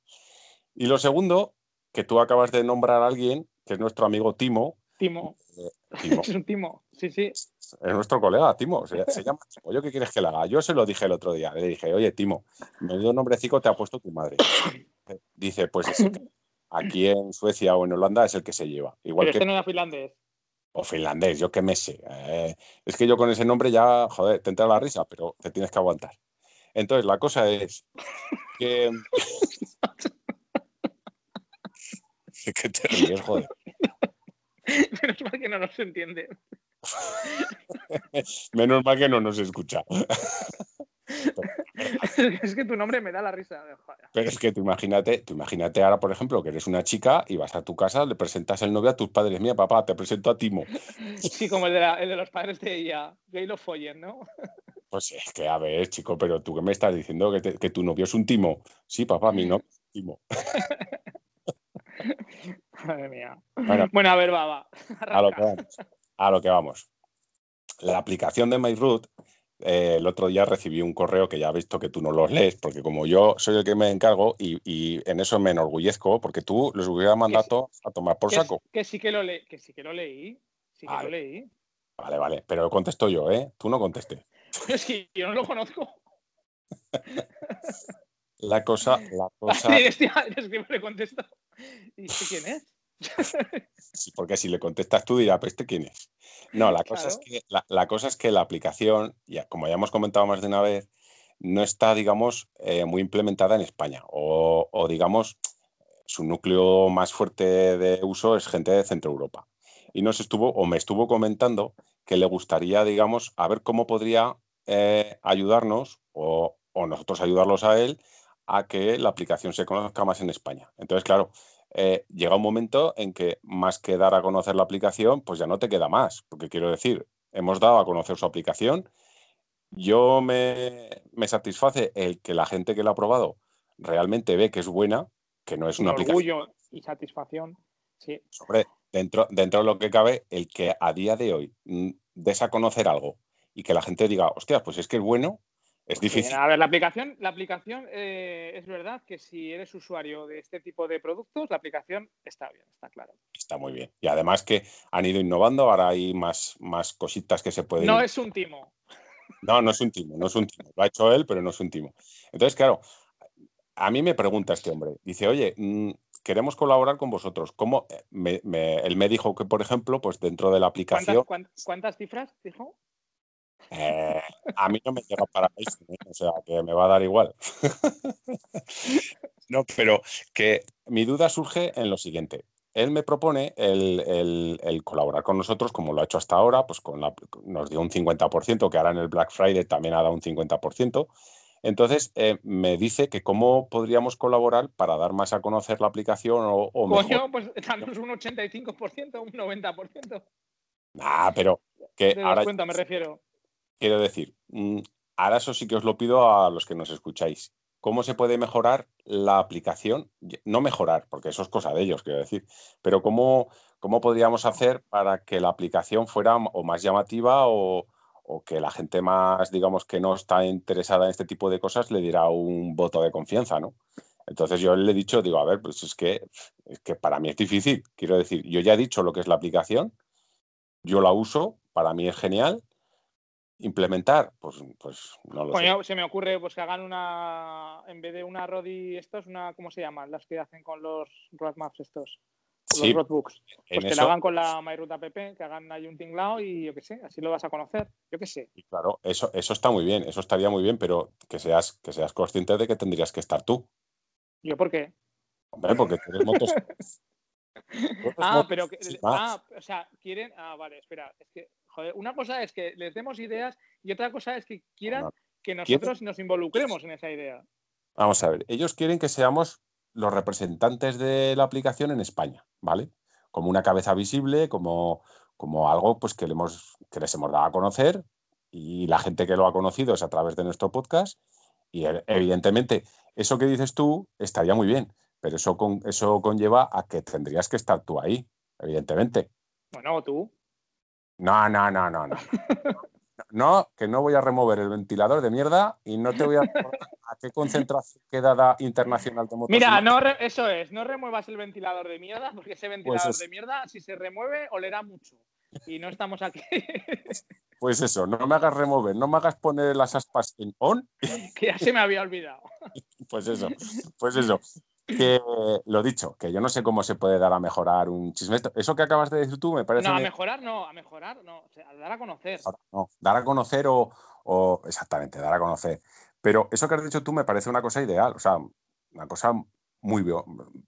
Y lo segundo, que tú acabas de nombrar a alguien, que es nuestro amigo Timo. Timo. Eh, Timo. es un Timo, sí, sí. Es nuestro colega, Timo. Se, llama Timo. ¿Yo qué quieres que le haga? Yo se lo dije el otro día. Le dije, oye, Timo, menudo nombrecito te ha puesto tu madre. Dice, pues ese aquí en Suecia o en Holanda es el que se lleva. Igual Pero que... este no era finlandés. O finlandés, yo qué me sé. Eh, es que yo con ese nombre ya, joder, te entra la risa, pero te tienes que aguantar. Entonces, la cosa es que... ¿Qué te ríes, joder? Menos mal que no nos entiende. Menos mal que no nos escucha. es que tu nombre me da la risa. Pero es que tú imagínate, tú imagínate ahora, por ejemplo, que eres una chica y vas a tu casa, le presentas el novio a tus padres. Mira, papá, te presento a Timo. Sí, como el de, los padres de ella. Gay lo follen, ¿no? Pues es que, a ver, chico, pero tú que me estás diciendo que, tu novio es un Timo. Sí, papá, mi no Timo. Madre mía. Bueno, a ver, va, va. A lo que vamos. A lo que vamos. La aplicación de MyRoot eh, el otro día recibí un correo que ya he visto que tú no los lees, porque como yo soy el que me encargo y, en eso me enorgullezco, porque tú les hubiera mandado a tomar por saco. Que sí que lo, leí, que sí que lo leí. Sí que vale. lo leí. Vale, vale, pero contesto yo, ¿eh? Tú no contestes. Es que yo no lo conozco. la cosa, la cosa. es que le contesto. ¿Y este quién es? Porque si le contestas tú dirás, ¿este quién es? No, la cosa, es que, la, cosa es que la aplicación, ya, como ya hemos comentado más de una vez, no está, digamos, eh, muy implementada en España. O, digamos, su núcleo más fuerte de uso es gente de Centro Europa. Y nos estuvo, o me estuvo comentando que le gustaría, digamos, a ver cómo podría eh, ayudarnos o, o nosotros ayudarlos a él a que la aplicación se conozca más en España. Entonces, claro, eh, llega un momento en que más que dar a conocer la aplicación, pues ya no te queda más, porque quiero decir, hemos dado a conocer su aplicación. Yo me, satisface el que la gente que la ha probado realmente ve que es buena, que no es una aplicación. Orgullo y satisfacción, sí. Sobre, dentro, dentro de lo que cabe, el que a día de hoy des a conocer algo y que la gente diga, hostia, pues es que es bueno, Es difícil. a ver, la aplicación, la aplicación eh, es verdad que si eres usuario de este tipo de productos, la aplicación está bien, está claro. Está muy bien. Y además que han ido innovando, ahora hay más, más cositas que se pueden. No es un timo. No, no es un timo, no es un timo. Lo ha hecho él, pero no es un timo. Entonces, claro, a mí me pregunta este hombre, dice, oye, mm, queremos colaborar con vosotros. ¿Cómo? Me, él me dijo que, por ejemplo, pues dentro de la aplicación... ¿Cuántas, cifras dijo? Eh, a mí no me llega para eso, ¿eh? o sea, que me va a dar igual. no, pero que mi duda surge en lo siguiente. Él me propone el, colaborar con nosotros, como lo ha hecho hasta ahora, pues con nos dio un 50%, que ahora en el Black Friday también ha dado un 50%. Entonces, eh, me dice que cómo podríamos colaborar para dar más a conocer la aplicación o, o Coño, pues damos un 85%, un 90%. Ah, pero que ahora... cuenta, me refiero. Quiero decir, mm, ahora eso sí que os lo pido a los que nos escucháis. ¿Cómo se puede mejorar la aplicación? No mejorar, porque eso es cosa de ellos, quiero decir, pero ¿cómo, cómo podríamos hacer para que la aplicación fuera o más llamativa o, que la gente más, digamos, que no está interesada en este tipo de cosas le diera un voto de confianza, ¿no? Entonces yo le he dicho, digo, a ver, pues es que, es que para mí es difícil. Quiero decir, yo ya he dicho lo que es la aplicación, yo la uso, para mí es genial. Implementar, pues, pues no lo sé. Se me ocurre pues que hagan una, en vez de una Rodi, estos, una, ¿cómo se llaman? Las que hacen con los roadmaps estos los roadbooks. Pues que lo hagan con la MyRoot app, que hagan ahí un tinglao y yo qué sé, así lo vas a conocer, yo qué sé. Y claro, eso, eso está muy bien, eso estaría muy bien, pero que seas, que seas consciente de que tendrías que estar tú. ¿Yo por qué? Hombre, porque tienes motos. ah, pero que, ah, o sea, quieren, ah, vale, espera, es que, joder, una cosa es que les demos ideas y otra cosa es que quieran que nosotros nos involucremos en esa idea. Vamos a ver, ellos quieren que seamos los representantes de la aplicación en España, ¿vale? Como una cabeza visible, como, como algo pues, que, le hemos, que les hemos dado a conocer y la gente que lo ha conocido es a través de nuestro podcast. Y e, evidentemente, eso que dices tú estaría muy bien, pero eso, con, eso conlleva a que tendrías que estar tú ahí, evidentemente. Bueno, tú. No, no, no, no, no. No, que no voy a remover el ventilador de mierda y no te voy a a qué concentración quedada internacional de Mira, no eso es, no remuevas el ventilador de mierda, porque ese pues ventilador de mierda, si se remueve, olerá mucho. Y no estamos aquí. Pues eso, no me hagas remover, no me hagas poner las aspas en on. Que ya se me había olvidado. Pues eso, pues eso. Que lo dicho, que yo no sé cómo se puede dar a mejorar un chisme. Eso que acabas de decir tú me parece. No, a mejorar no, a mejorar no, a dar a conocer. No, dar a conocer o, o, exactamente, dar a conocer. Pero eso que has dicho tú me parece una cosa ideal, o sea, una cosa muy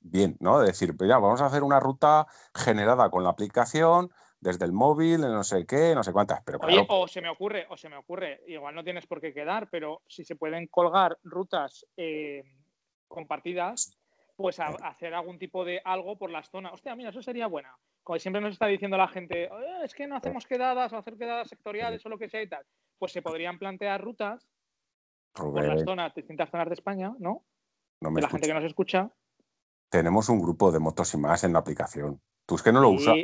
bien, ¿no? De decir, ya, vamos a hacer una ruta generada con la aplicación, desde el móvil, no sé qué, no sé cuántas. Pero Oye, o se me ocurre, o se me ocurre, igual no tienes por qué quedar, pero si se pueden colgar rutas eh, compartidas, pues hacer algún tipo de algo por las zonas. Hostia, mira, eso sería buena. Como siempre nos está diciendo la gente, es que no hacemos quedadas o hacer quedadas sectoriales o lo que sea y tal. Pues se podrían plantear rutas por las zonas, distintas zonas de España, ¿no? no me de la gente que nos escucha. Tenemos un grupo de motos y más en la aplicación. ¿Tú es que no lo usas?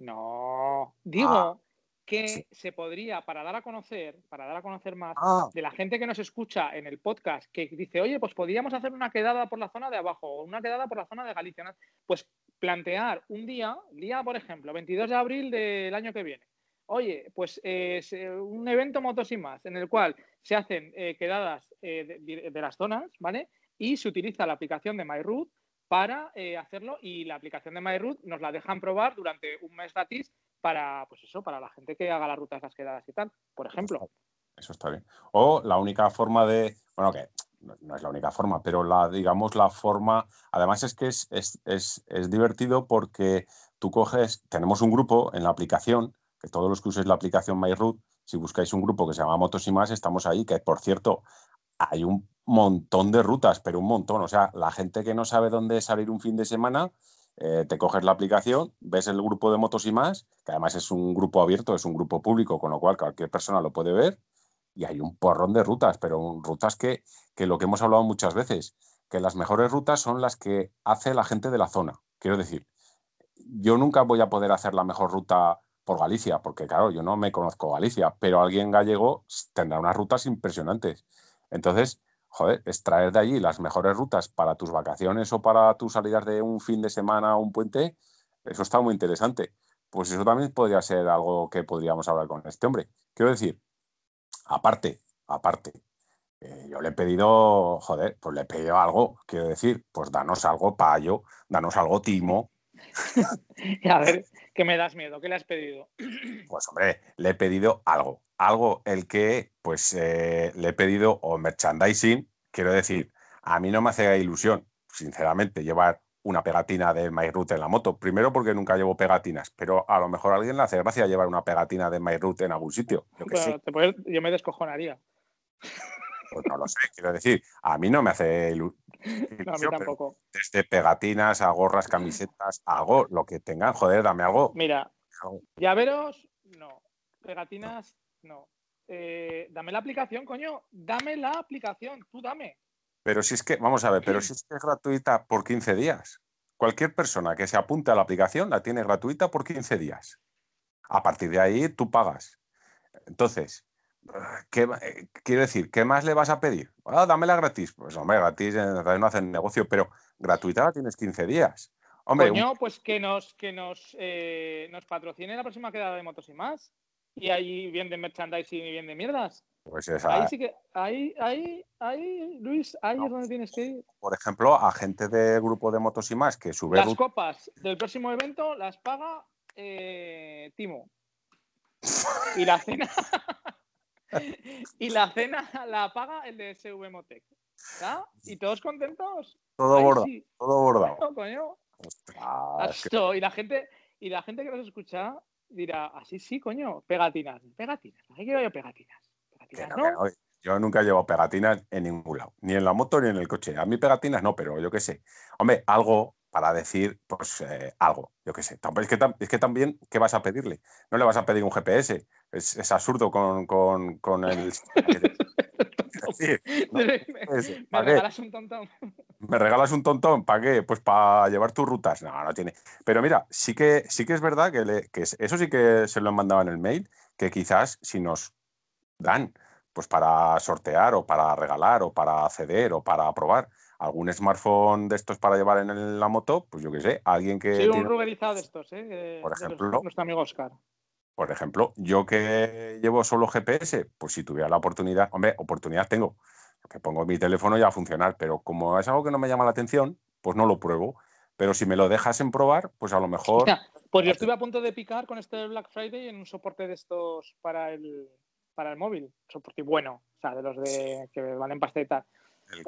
No. Digo ah, que se podría, para dar a conocer, para dar a conocer más, ah. de la gente que nos escucha en el podcast, que dice, oye, pues podríamos hacer una quedada por la zona de abajo o una quedada por la zona de Galicia. Pues plantear un día, día, por ejemplo, 22 de abril del año que viene, oye, pues es eh, un evento motos y más, en el cual se hacen eh, quedadas eh, de, las zonas, ¿vale? Y se utiliza la aplicación de MyRoute para hacerlo y la aplicación de MyRoute nos la dejan probar durante un mes gratis para, pues eso, para la gente que haga las rutas, las quedadas y tal, por ejemplo. Eso está bien. O la única forma de, bueno, que no es la única forma, pero la, digamos, la forma, además es que es, es, es, es divertido porque tú coges, tenemos un grupo en la aplicación que todos los que uséis la aplicación MyRoot, si buscáis un grupo que se llama Motos y más, estamos ahí, que por cierto, hay un montón de rutas, pero un montón. O sea, la gente que no sabe dónde salir un fin de semana, eh, te coges la aplicación, ves el grupo de motos y más, que además es un grupo abierto, es un grupo público, con lo cual cualquier persona lo puede ver, y hay un porrón de rutas, pero rutas que, que lo que hemos hablado muchas veces, que las mejores rutas son las que hace la gente de la zona. Quiero decir, yo nunca voy a poder hacer la mejor ruta por Galicia, porque claro, yo no me conozco Galicia, pero alguien gallego tendrá unas rutas impresionantes. Entonces, joder, extraer de allí las mejores rutas para tus vacaciones o para tus salidas de un fin de semana o un puente, eso está muy interesante. Pues eso también podría ser algo que podríamos hablar con este hombre. Quiero decir, aparte, aparte, eh, yo le he pedido, joder, pues le he pedido algo, quiero decir, pues danos algo, payo, danos algo, timo. a ver, ¿qué me das miedo? ¿Qué le has pedido? Pues hombre, le he pedido algo, algo el que, pues eh, le he pedido o merchandising, quiero decir, a mí no me hace ilusión, sinceramente, llevar una pegatina de MyRoot en la moto. Primero porque nunca llevo pegatinas, pero a lo mejor a alguien le hace gracia llevar una pegatina de MyRoot en algún sitio. Yo, yo me descojonaría. Pues no lo sé, quiero decir, a mí no me hace ilusión. No, a mí tampoco. Desde pegatinas a gorras, camisetas, algo, lo que tengan, joder, dame algo. Mira, llaveros, no. Pegatinas, no. Eh, dame la aplicación, coño. Dame la aplicación, tú dame. Pero si es que, vamos a ver, pero si es que es gratuita por 15 días. Cualquier persona que se apunte a la aplicación la tiene gratuita por 15 días. A partir de ahí tú pagas. Entonces, ¿qué, eh, quiero decir, ¿qué más le vas a pedir? Ah, dámela gratis. Pues hombre, gratis no hacen negocio, pero gratuita la tienes 15 días. Hombre, Coño, pues que nos, que nos, eh, nos patrocine la próxima quedada de motos y más. Y ahí de merchandising y bien de mierdas. Pues ahí sí que, ahí, ahí, ahí, Luis, ahí es donde tienes que ir. Por ejemplo, a gente de grupo de motos y más que sube. Las copas del próximo evento las paga eh, Timo. Y la cena. y la cena la paga el de SV Motec. ¿Y todos contentos? Todo bordado. Todo bordado. coño. Y la gente, y la gente que nos escucha dirá, así sí, coño, pegatinas, pegatinas. ¿Para qué quiero yo pegatinas? Yo nunca llevo pegatinas en ningún lado, ni en la moto ni en el coche. A mí pegatinas no, pero yo qué sé. Hombre, algo para decir, pues eh, algo, yo qué sé. Es que, es que también, ¿qué vas a pedirle? No le vas a pedir un GPS. Es, absurdo con, con, el... me regalas un tontón. ¿Me regalas un tontón? ¿Para qué? Pues para llevar tus rutas. No, no tiene. Pero mira, sí que, sí que es verdad que, que eso sí que se lo han mandado en el mail, que quizás si nos dan pues para sortear o para regalar o para ceder o para probar algún smartphone de estos para llevar en la moto, pues yo qué sé, alguien que... Sí, un ruberizado de estos, ¿eh? Por ejemplo... nuestro amigo Oscar. Por ejemplo, yo que llevo solo GPS, pues si tuviera la oportunidad, hombre, oportunidad tengo, que pongo mi teléfono ya a funcionar, pero como es algo que no me llama la atención, pues no lo pruebo. Pero si me lo dejas en probar, pues a lo mejor... pues yo estuve a punto de picar con este Black Friday en un soporte de estos para el, para el móvil, soporte bueno, o sea, de los de que valen pasta y tal.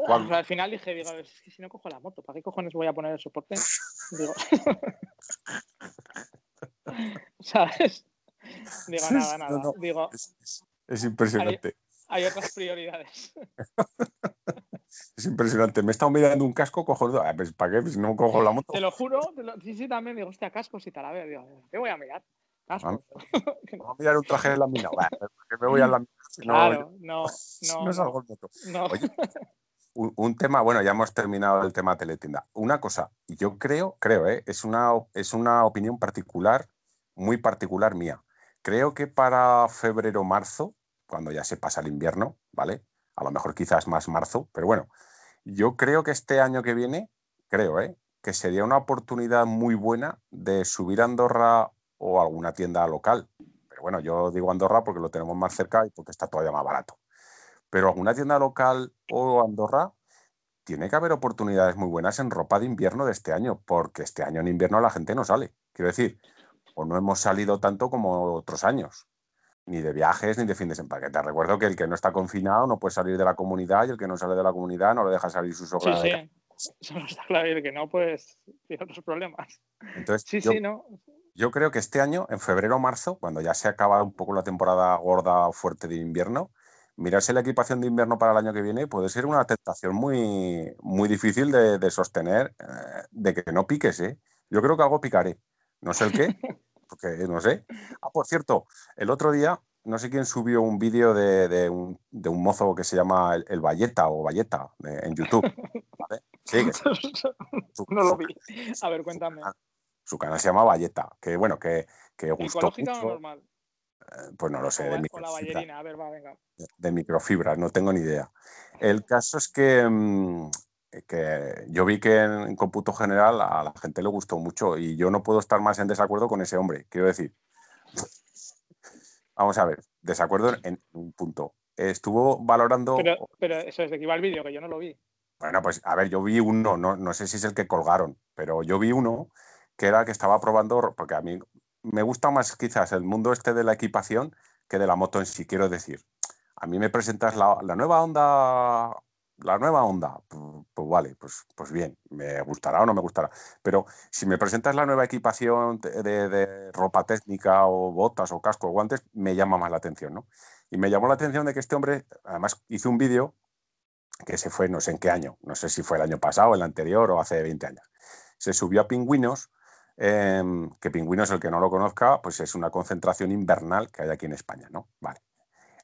al final dije, digo, es que si no cojo la moto, ¿para qué cojones voy a poner el soporte? Digo, ¿sabes? Digo, nada, nada. Digo, es, impresionante. Hay, otras prioridades. es impresionante. Me he estado mirando un casco, cojo. Ah, pues, ¿Para qué? Pues no cojo la moto. Te lo juro. sí, sí, también. Digo, hostia, cascos y tal. A ver, digo, ¿qué voy a mirar? Vamos a mirar un traje de laminado. que me voy a la Claro, no, no. No salgo moto. Oye, un, tema, bueno, ya hemos terminado el tema teletienda. Una cosa, yo creo, creo, ¿eh? es, una, es una opinión particular, muy particular mía. Creo que para febrero marzo, cuando ya se pasa el invierno, ¿vale? A lo mejor quizás más marzo, pero bueno, yo creo que este año que viene, creo, ¿eh? que sería una oportunidad muy buena de subir a Andorra o alguna tienda local. Pero bueno, yo digo Andorra porque lo tenemos más cerca y porque está todavía más barato. Pero alguna tienda local o Andorra tiene que haber oportunidades muy buenas en ropa de invierno de este año, porque este año en invierno la gente no sale. Quiero decir, o no hemos salido tanto como otros años, ni de viajes ni de fin de semana. Que te recuerdo que el que no está confinado no puede salir de la comunidad y el que no sale de la comunidad no le deja salir sus obras. Sí, sí. Eso está claro, y el que no, pues tiene otros problemas. Entonces, sí, sí, no. Yo creo que este año, en febrero o marzo, cuando ya se acaba un poco la temporada gorda o fuerte de invierno, mirarse la equipación de invierno para el año que viene puede ser una tentación muy, muy difícil de, sostener, eh, de que no piques. ¿eh? Yo creo que algo picaré. No sé el qué, porque no sé. Ah, por cierto, el otro día, no sé quién subió un vídeo de, un, mozo que se llama el, Valleta o Valleta en YouTube. Sí, no lo vi. A ver, cuéntame su canal se llama Valleta, que bueno, que, que gustó ¿Ecológica o normal? pues no lo sé, O, de microfibra. ballerina, a ver, va, venga. de microfibra, no tengo ni idea. El caso es que, mm, que yo vi que en, en cómputo general a la gente le gustó mucho y yo no puedo estar más en desacuerdo con ese hombre. Quiero decir, vamos a ver, desacuerdo en, un punto. Estuvo valorando, Pero, pero eso es de que iba el vídeo, que yo no lo vi. bueno, pues a ver, yo vi uno, no, no sé si es el que colgaron, pero yo vi uno que era el que estaba probando, porque a mí me gusta más quizás el mundo este de la equipación que de la moto en sí, quiero decir. A mí me presentas la, la nueva onda, la nueva onda, pues, vale, pues, pues bien, me gustará o no me gustará. Pero si me presentas la nueva equipación de, ropa técnica o botas o casco o guantes, me llama más la atención, ¿no? Y me llamó la atención de que este hombre, además, hizo un vídeo que se fue no sé en qué año, no sé si fue el año pasado, el anterior o hace 20 años. Se subió a Pingüinos, eh, que Pingüinos, el que no lo conozca, pues es una concentración invernal que hay aquí en España, ¿no? Vale.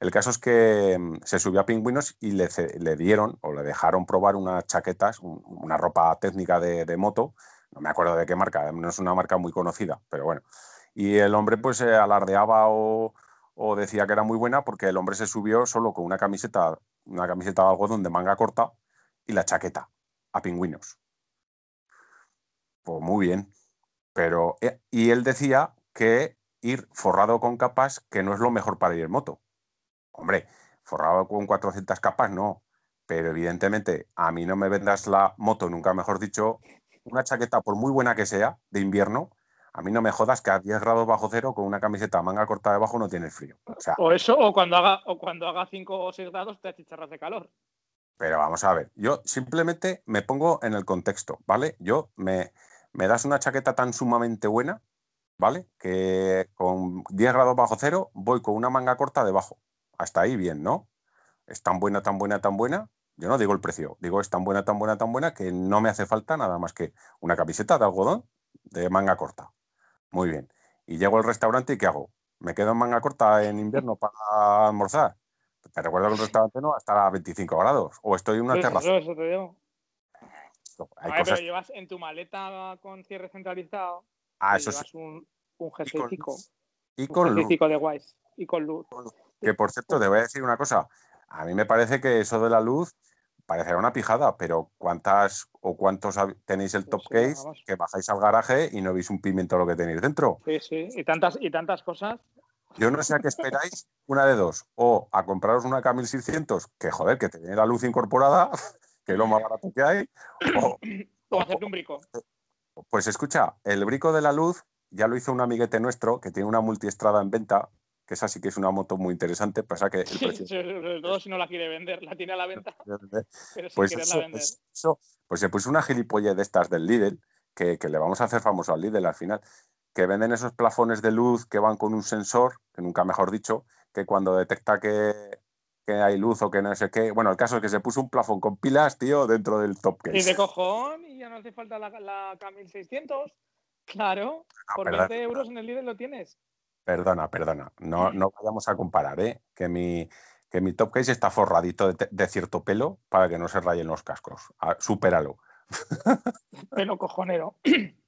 El caso es que mm, se subió a Pingüinos y le, dieron o le dejaron probar unas chaquetas, un- una ropa técnica de, moto, no me acuerdo de qué marca, no es una marca muy conocida, pero bueno. Y el hombre pues eh, alardeaba o, o decía que era muy buena porque el hombre se subió solo con una camiseta, una camiseta de algodón de manga corta y la chaqueta a pingüinos. Pues muy bien. Pero, eh, y él decía que ir forrado con capas, que no es lo mejor para ir en moto. Hombre, forrado con 400 capas, no. Pero evidentemente, a mí no me vendas la moto, nunca mejor dicho, una chaqueta, por muy buena que sea, de invierno, a mí no me jodas que a 10 grados bajo cero con una camiseta manga corta debajo no tienes frío. O sea, O eso, o cuando haga, o cuando haga 5 o 6 grados te achicharras de calor. Pero vamos a ver, yo simplemente me pongo en el contexto, ¿vale? Yo me, me das una chaqueta tan sumamente buena, ¿vale? Que con 10 grados bajo cero voy con una manga corta debajo. Hasta ahí bien, ¿no? Es tan buena, tan buena, tan buena. Yo no digo el precio, digo es tan buena, tan buena, tan buena que no me hace falta nada más que una camiseta de algodón de manga corta. Muy bien. Y llego al restaurante y ¿qué hago? ¿Me quedo en manga corta en invierno para almorzar? Te recuerdo que el restaurante no va a estar a 25 grados. O estoy en una Eso, terraza. eso, eso te digo. Hay ver, cosas. pero llevas en tu maleta con cierre centralizado. Ah, eso sí. llevas un, un Y con jerseycico. luz. Y Un con luz. jerseycico de guays. Y con luz. Que por cierto, te voy a decir una cosa. A mí me parece que eso de la luz parecerá una pijada, pero ¿cuántas o cuántos tenéis el top sí, case vamos. que bajáis al garaje y no veis un pimiento lo que tenéis dentro? Sí, sí. Y tantas, y tantas cosas. Yo no sé a qué esperáis, una de dos, o a compraros una K1600, que joder, que tiene la luz incorporada, que es lo más barato que hay, o, O hacerte un brico. Pues escucha, el brico de la luz ya lo hizo un amiguete nuestro que tiene una multiestrada en venta, que esa sí que es una moto muy interesante, pasa que el precio... Sobre todo si no la quiere vender. La tiene a la venta, pero sin Pues quererla eso, vender. pues eso, pues se puso una gilipolle de estas del Lidl, que, que le vamos a hacer famoso al Lidl al final, que venden esos plafones de luz que van con un sensor, que nunca mejor dicho, que cuando detecta que, que hay luz o que no sé qué, bueno, el caso es que se puso un plafón con pilas, tío, dentro del top Y case. de cojón, y ya no hace falta la, la K1600. Claro, por perdón. 20 euros en el líder lo tienes. Perdona, perdona. No, no vayamos a comparar, ¿eh? Que mi, que mi top case está forradito de, de cierto pelo para que no se rayen los cascos. Ah, supéralo. Pelo cojonero.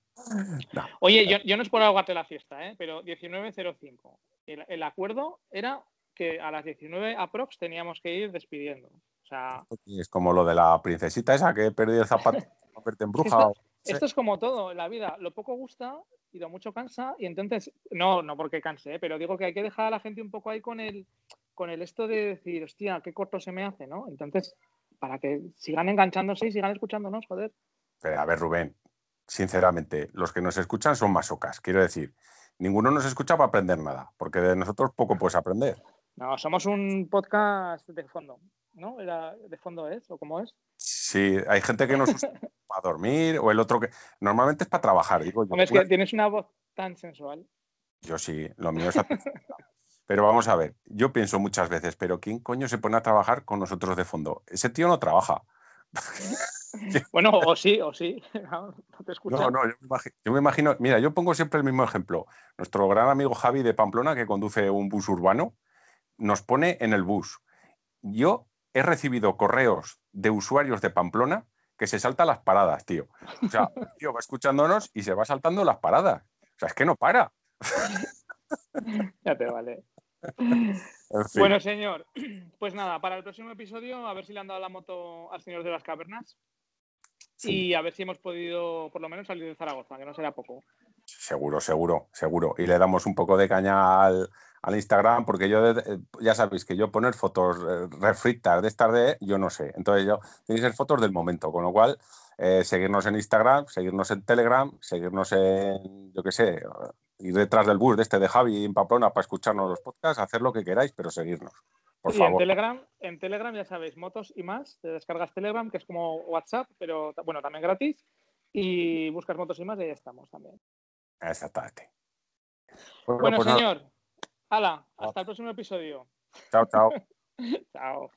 No. Oye, yo, yo no es por ahogarte la fiesta, ¿eh? pero 19.05. El, el acuerdo era que a las 19 aprox teníamos que ir despidiendo. O sea, es como lo de la princesita esa que perdí el zapato para verte en bruja. Sí. esto es como todo en la vida. Lo poco gusta y lo mucho cansa. Y entonces, no, no porque canse, ¿eh? pero digo que hay que dejar a la gente un poco ahí con el, con el esto de decir, hostia, qué corto se me hace, ¿no? Entonces, para que sigan enganchándose y sigan escuchándonos, joder. Pero a ver, Rubén, sinceramente, los que nos escuchan son masocas. Quiero decir, ninguno nos escucha para aprender nada, porque de nosotros poco puedes aprender. No, somos un podcast de fondo, ¿no? Era, ¿De fondo es o cómo es? Sí, hay gente que nos usa para dormir o el otro que... Normalmente es para trabajar, digo yo. Hombre, es Una- que tienes una voz tan sensual. Yo sí, lo mío es... Pero vamos a ver, yo pienso muchas veces, pero ¿quién coño se pone a trabajar con nosotros de fondo? Ese tío no trabaja. Bueno, o sí, o sí. No, no te escucho. No, no, yo me, imagino, yo me imagino- mira, yo pongo siempre el mismo ejemplo. Nuestro gran amigo Javi de Pamplona, que conduce un bus urbano, nos pone en el bus. Yo he recibido correos de usuarios de Pamplona que se saltan las paradas, tío. O sea, tío, va escuchándonos y se va saltando las paradas. O sea, es que no para. Ya te vale. Bueno, señor, pues nada, para el próximo episodio, a ver si le han dado la moto al señor de las cavernas. Y a ver si hemos podido, por lo menos, salir de Zaragoza, que no será poco. Seguro, seguro, seguro. Y le damos un poco de caña al, Instagram, porque yo, ya sabéis que yo poner fotos eh, refritas de esta de, yo no sé. Entonces, yo tenéis que ser fotos del momento, con lo cual, eh, seguirnos en Instagram, seguirnos en Telegram, seguirnos en, yo qué sé, ir detrás del bus de este de Javi en Pamplona para escucharnos los podcasts, hacer lo que queráis, pero seguirnos. Por favor. En Telegram, en Telegram ya sabéis, motos y más, te descargas Telegram, que es como WhatsApp, pero bueno, también gratis, y buscas motos y más y ahí estamos también. Bueno, pues señor, hala, hasta el próximo episodio. Chao, chao. chao.